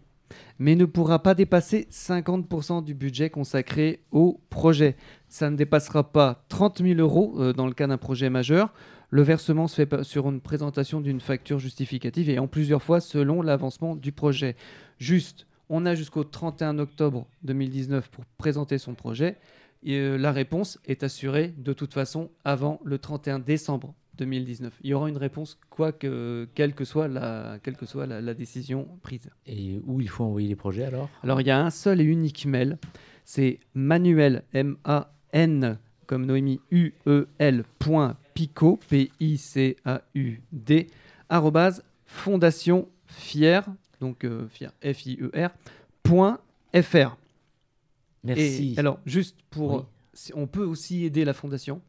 mais ne pourra pas dépasser 50% du budget consacré au projet. Ça ne dépassera pas 30 000 euros euh, dans le cas d'un projet majeur. Le versement se fait sur une présentation d'une facture justificative et en plusieurs fois selon l'avancement du projet. Juste, on a jusqu'au 31 octobre 2019 pour présenter son projet. Et euh, la réponse est assurée de toute façon avant le 31 décembre 2019. Il y aura une réponse quoi que, quelle que soit la, quelle que soit la, la décision prise. Et où il faut envoyer les projets alors? Alors il y a un seul et unique mail, c'est manuel M-A-N comme Noémie U-E-L point Pico P-I-C-A-U-D arrobase fondation fier donc euh, fier F-I-E-R point F-R. Merci. Et alors juste pour Oui. On peut aussi aider la fondation.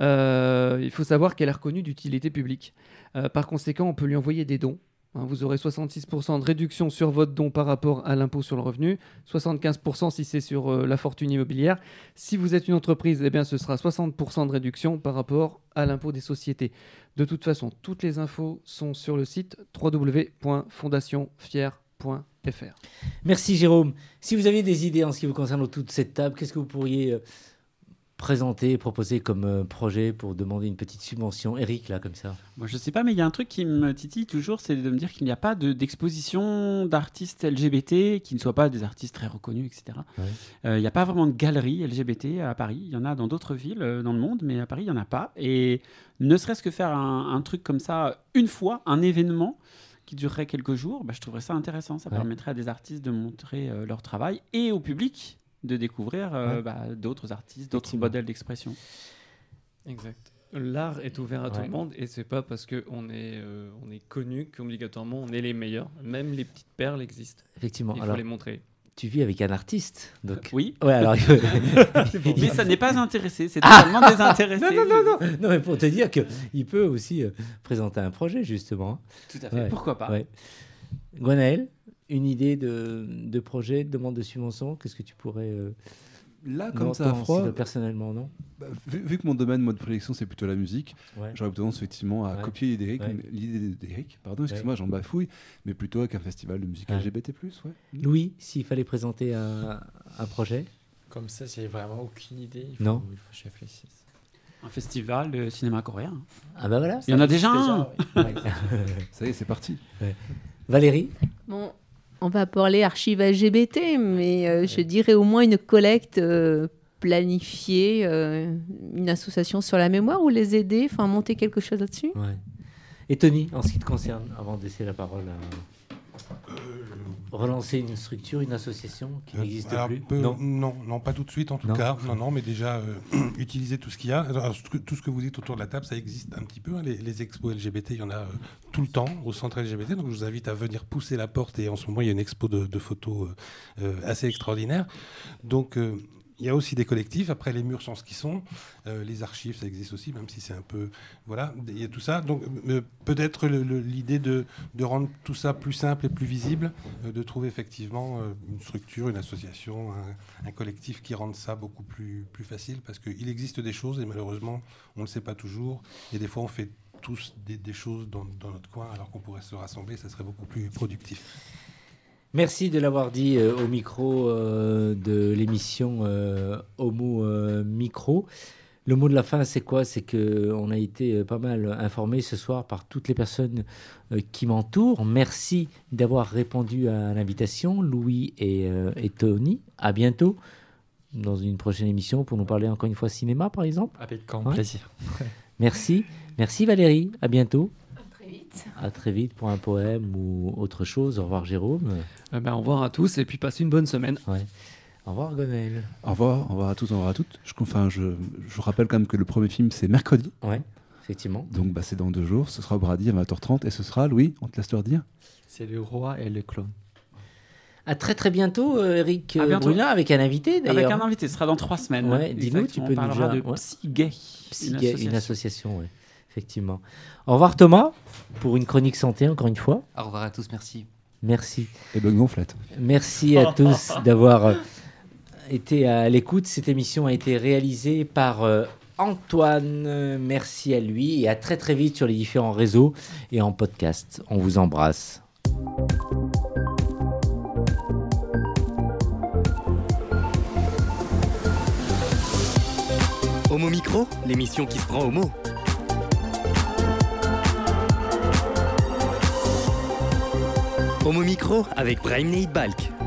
Euh, il faut savoir qu'elle est reconnue d'utilité publique. Euh, par conséquent, on peut lui envoyer des dons. Hein, vous aurez 66% de réduction sur votre don par rapport à l'impôt sur le revenu, 75% si c'est sur euh, la fortune immobilière. Si vous êtes une entreprise, eh bien, ce sera 60% de réduction par rapport à l'impôt des sociétés. De toute façon, toutes les infos sont sur le site www.fondationfier.fr. Merci Jérôme. Si vous aviez des idées en ce qui vous concerne autour de cette table, qu'est-ce que vous pourriez présenter, proposer comme euh, projet pour demander une petite subvention Eric, là, comme ça Moi, je sais pas, mais il y a un truc qui me titille toujours, c'est de me dire qu'il n'y a pas de- d'exposition d'artistes LGBT qui ne soient pas des artistes très reconnus, etc. Ouais. Euh, Il n'y a pas vraiment de galerie LGBT à Paris. Il y en a dans d'autres villes euh, dans le monde, mais à Paris, il n'y en a pas. Et ne serait-ce que faire un, un truc comme ça une fois, un événement qui durerait quelques jours, bah, je trouverais ça intéressant. Ça Ouais. permettrait à des artistes de montrer euh, leur travail et au public de découvrir euh, Ouais. bah, d'autres artistes, d'autres modèles d'expression. Exact. L'art est ouvert à tout le monde et c'est pas parce qu'on est, euh, on est connu qu'obligatoirement on est les meilleurs. Même les petites perles existent. Effectivement. Il faut Alors, les montrer. tu vis avec un artiste, donc. Oui. Ouais, alors. Mais ça n'est pas intéressé, c'est totalement désintéressé. Non, non, non, non. Non, mais pour te dire qu'il peut aussi euh, présenter un projet, justement. Tout à fait. Ouais. Pourquoi pas? Ouais. Gwenaël, une idée de, de projet, de demande de subvention Qu'est-ce que tu pourrais. euh, Là, non, comme ça, à froid, si, personnellement, non? Bah, vu, vu que mon domaine, mode prédilection, c'est plutôt la musique, Ouais. j'aurais tendance effectivement à Ouais. copier l'idée d'Eric, Ouais. pardon, excuse-moi, j'en bafouille, mais plutôt avec un festival de musique Ouais. LGBT+, ouais. Louis, s'il fallait présenter un, un projet? Comme ça, j'ai vraiment aucune idée. Il faut, Non. Il faut que je réfléchisse. Un festival de cinéma coréen. Ah bah voilà. Il y en a déjà un. Ça y est, c'est parti. Valérie? Bon, on va parler archives LGBT, mais euh, je dirais au moins une collecte euh, planifiée, euh, une association sur la mémoire ou les aider, enfin monter quelque chose là-dessus? Ouais. Et Tony, en ce qui te concerne, avant de laisser la parole à. Relancer une structure, une association qui Euh, n'existe plus? peu- Non. non, non, pas tout de suite en tout Non. cas. Non, non, mais déjà euh, utiliser tout ce qu'il y a. Alors, tout ce que vous dites autour de la table, ça existe un petit peu. hein. Les, les expos LGBT, il y en a euh, tout le temps au centre LGBT. Donc je vous invite à venir pousser la porte. Et en ce moment, il y a une expo de, de photos euh, assez extraordinaire. Donc il y a aussi des collectifs. Après, les murs sont ce qu'ils sont. Euh, les archives, ça existe aussi, même si c'est un peu. Voilà, il y a tout ça. Donc, euh, peut-être l'idée de, rendre tout ça plus simple et plus visible, euh, de trouver effectivement une structure, une association, un, collectif qui rende ça beaucoup plus, plus facile, parce qu'il existe des choses et malheureusement, on ne le sait pas toujours. Et des fois, on fait tous des, des choses dans, dans notre coin, alors qu'on pourrait se rassembler, ça serait beaucoup plus productif. Merci de l'avoir dit euh, au micro euh, de l'émission euh, Homo euh, Micro. Le mot de la fin, c'est quoi? C'est que on a été pas mal informés ce soir par toutes les personnes qui m'entourent. Merci d'avoir répondu à l'invitation, Louis et, et Tony. À bientôt dans une prochaine émission pour nous parler encore une fois cinéma, par exemple. Avec grand Ouais. plaisir. Merci. Merci Valérie. À bientôt. Vite. À très vite pour un poème ou autre chose. Au revoir Jérôme. Euh, ben, au revoir à tous et puis passez une bonne semaine. Ouais. Au revoir Gonel. Au revoir, au revoir à tous, au revoir à toutes. Je, enfin, je, je vous rappelle quand même que le premier film, c'est mercredi. Ouais, effectivement. Donc, bah, c'est dans deux jours. Ce sera au Brady à 20h30. Et ce sera, Louis, on te laisse leur dire. C'est le roi et le clone. À très très bientôt, euh, Eric euh, bientôt. Brulin, avec un invité Avec un invité, ce sera dans trois semaines. Ouais, dis-nous, tu Exactement, peux on nous parlera dire- de ouais. Psy Gay, Psy une Gay, association. une association, ouais, effectivement. Au revoir Thomas, pour une chronique santé encore une fois. Au revoir à tous, merci. Merci. Et bonne gonflette. Merci à tous d'avoir euh, été à l'écoute. Cette émission a été réalisée par euh, Antoine. Merci à lui et à très très vite sur les différents réseaux et en podcast. On vous embrasse. Homo Micro, l'émission qui se prend au mot. Homo Micro avec Brahim Balk.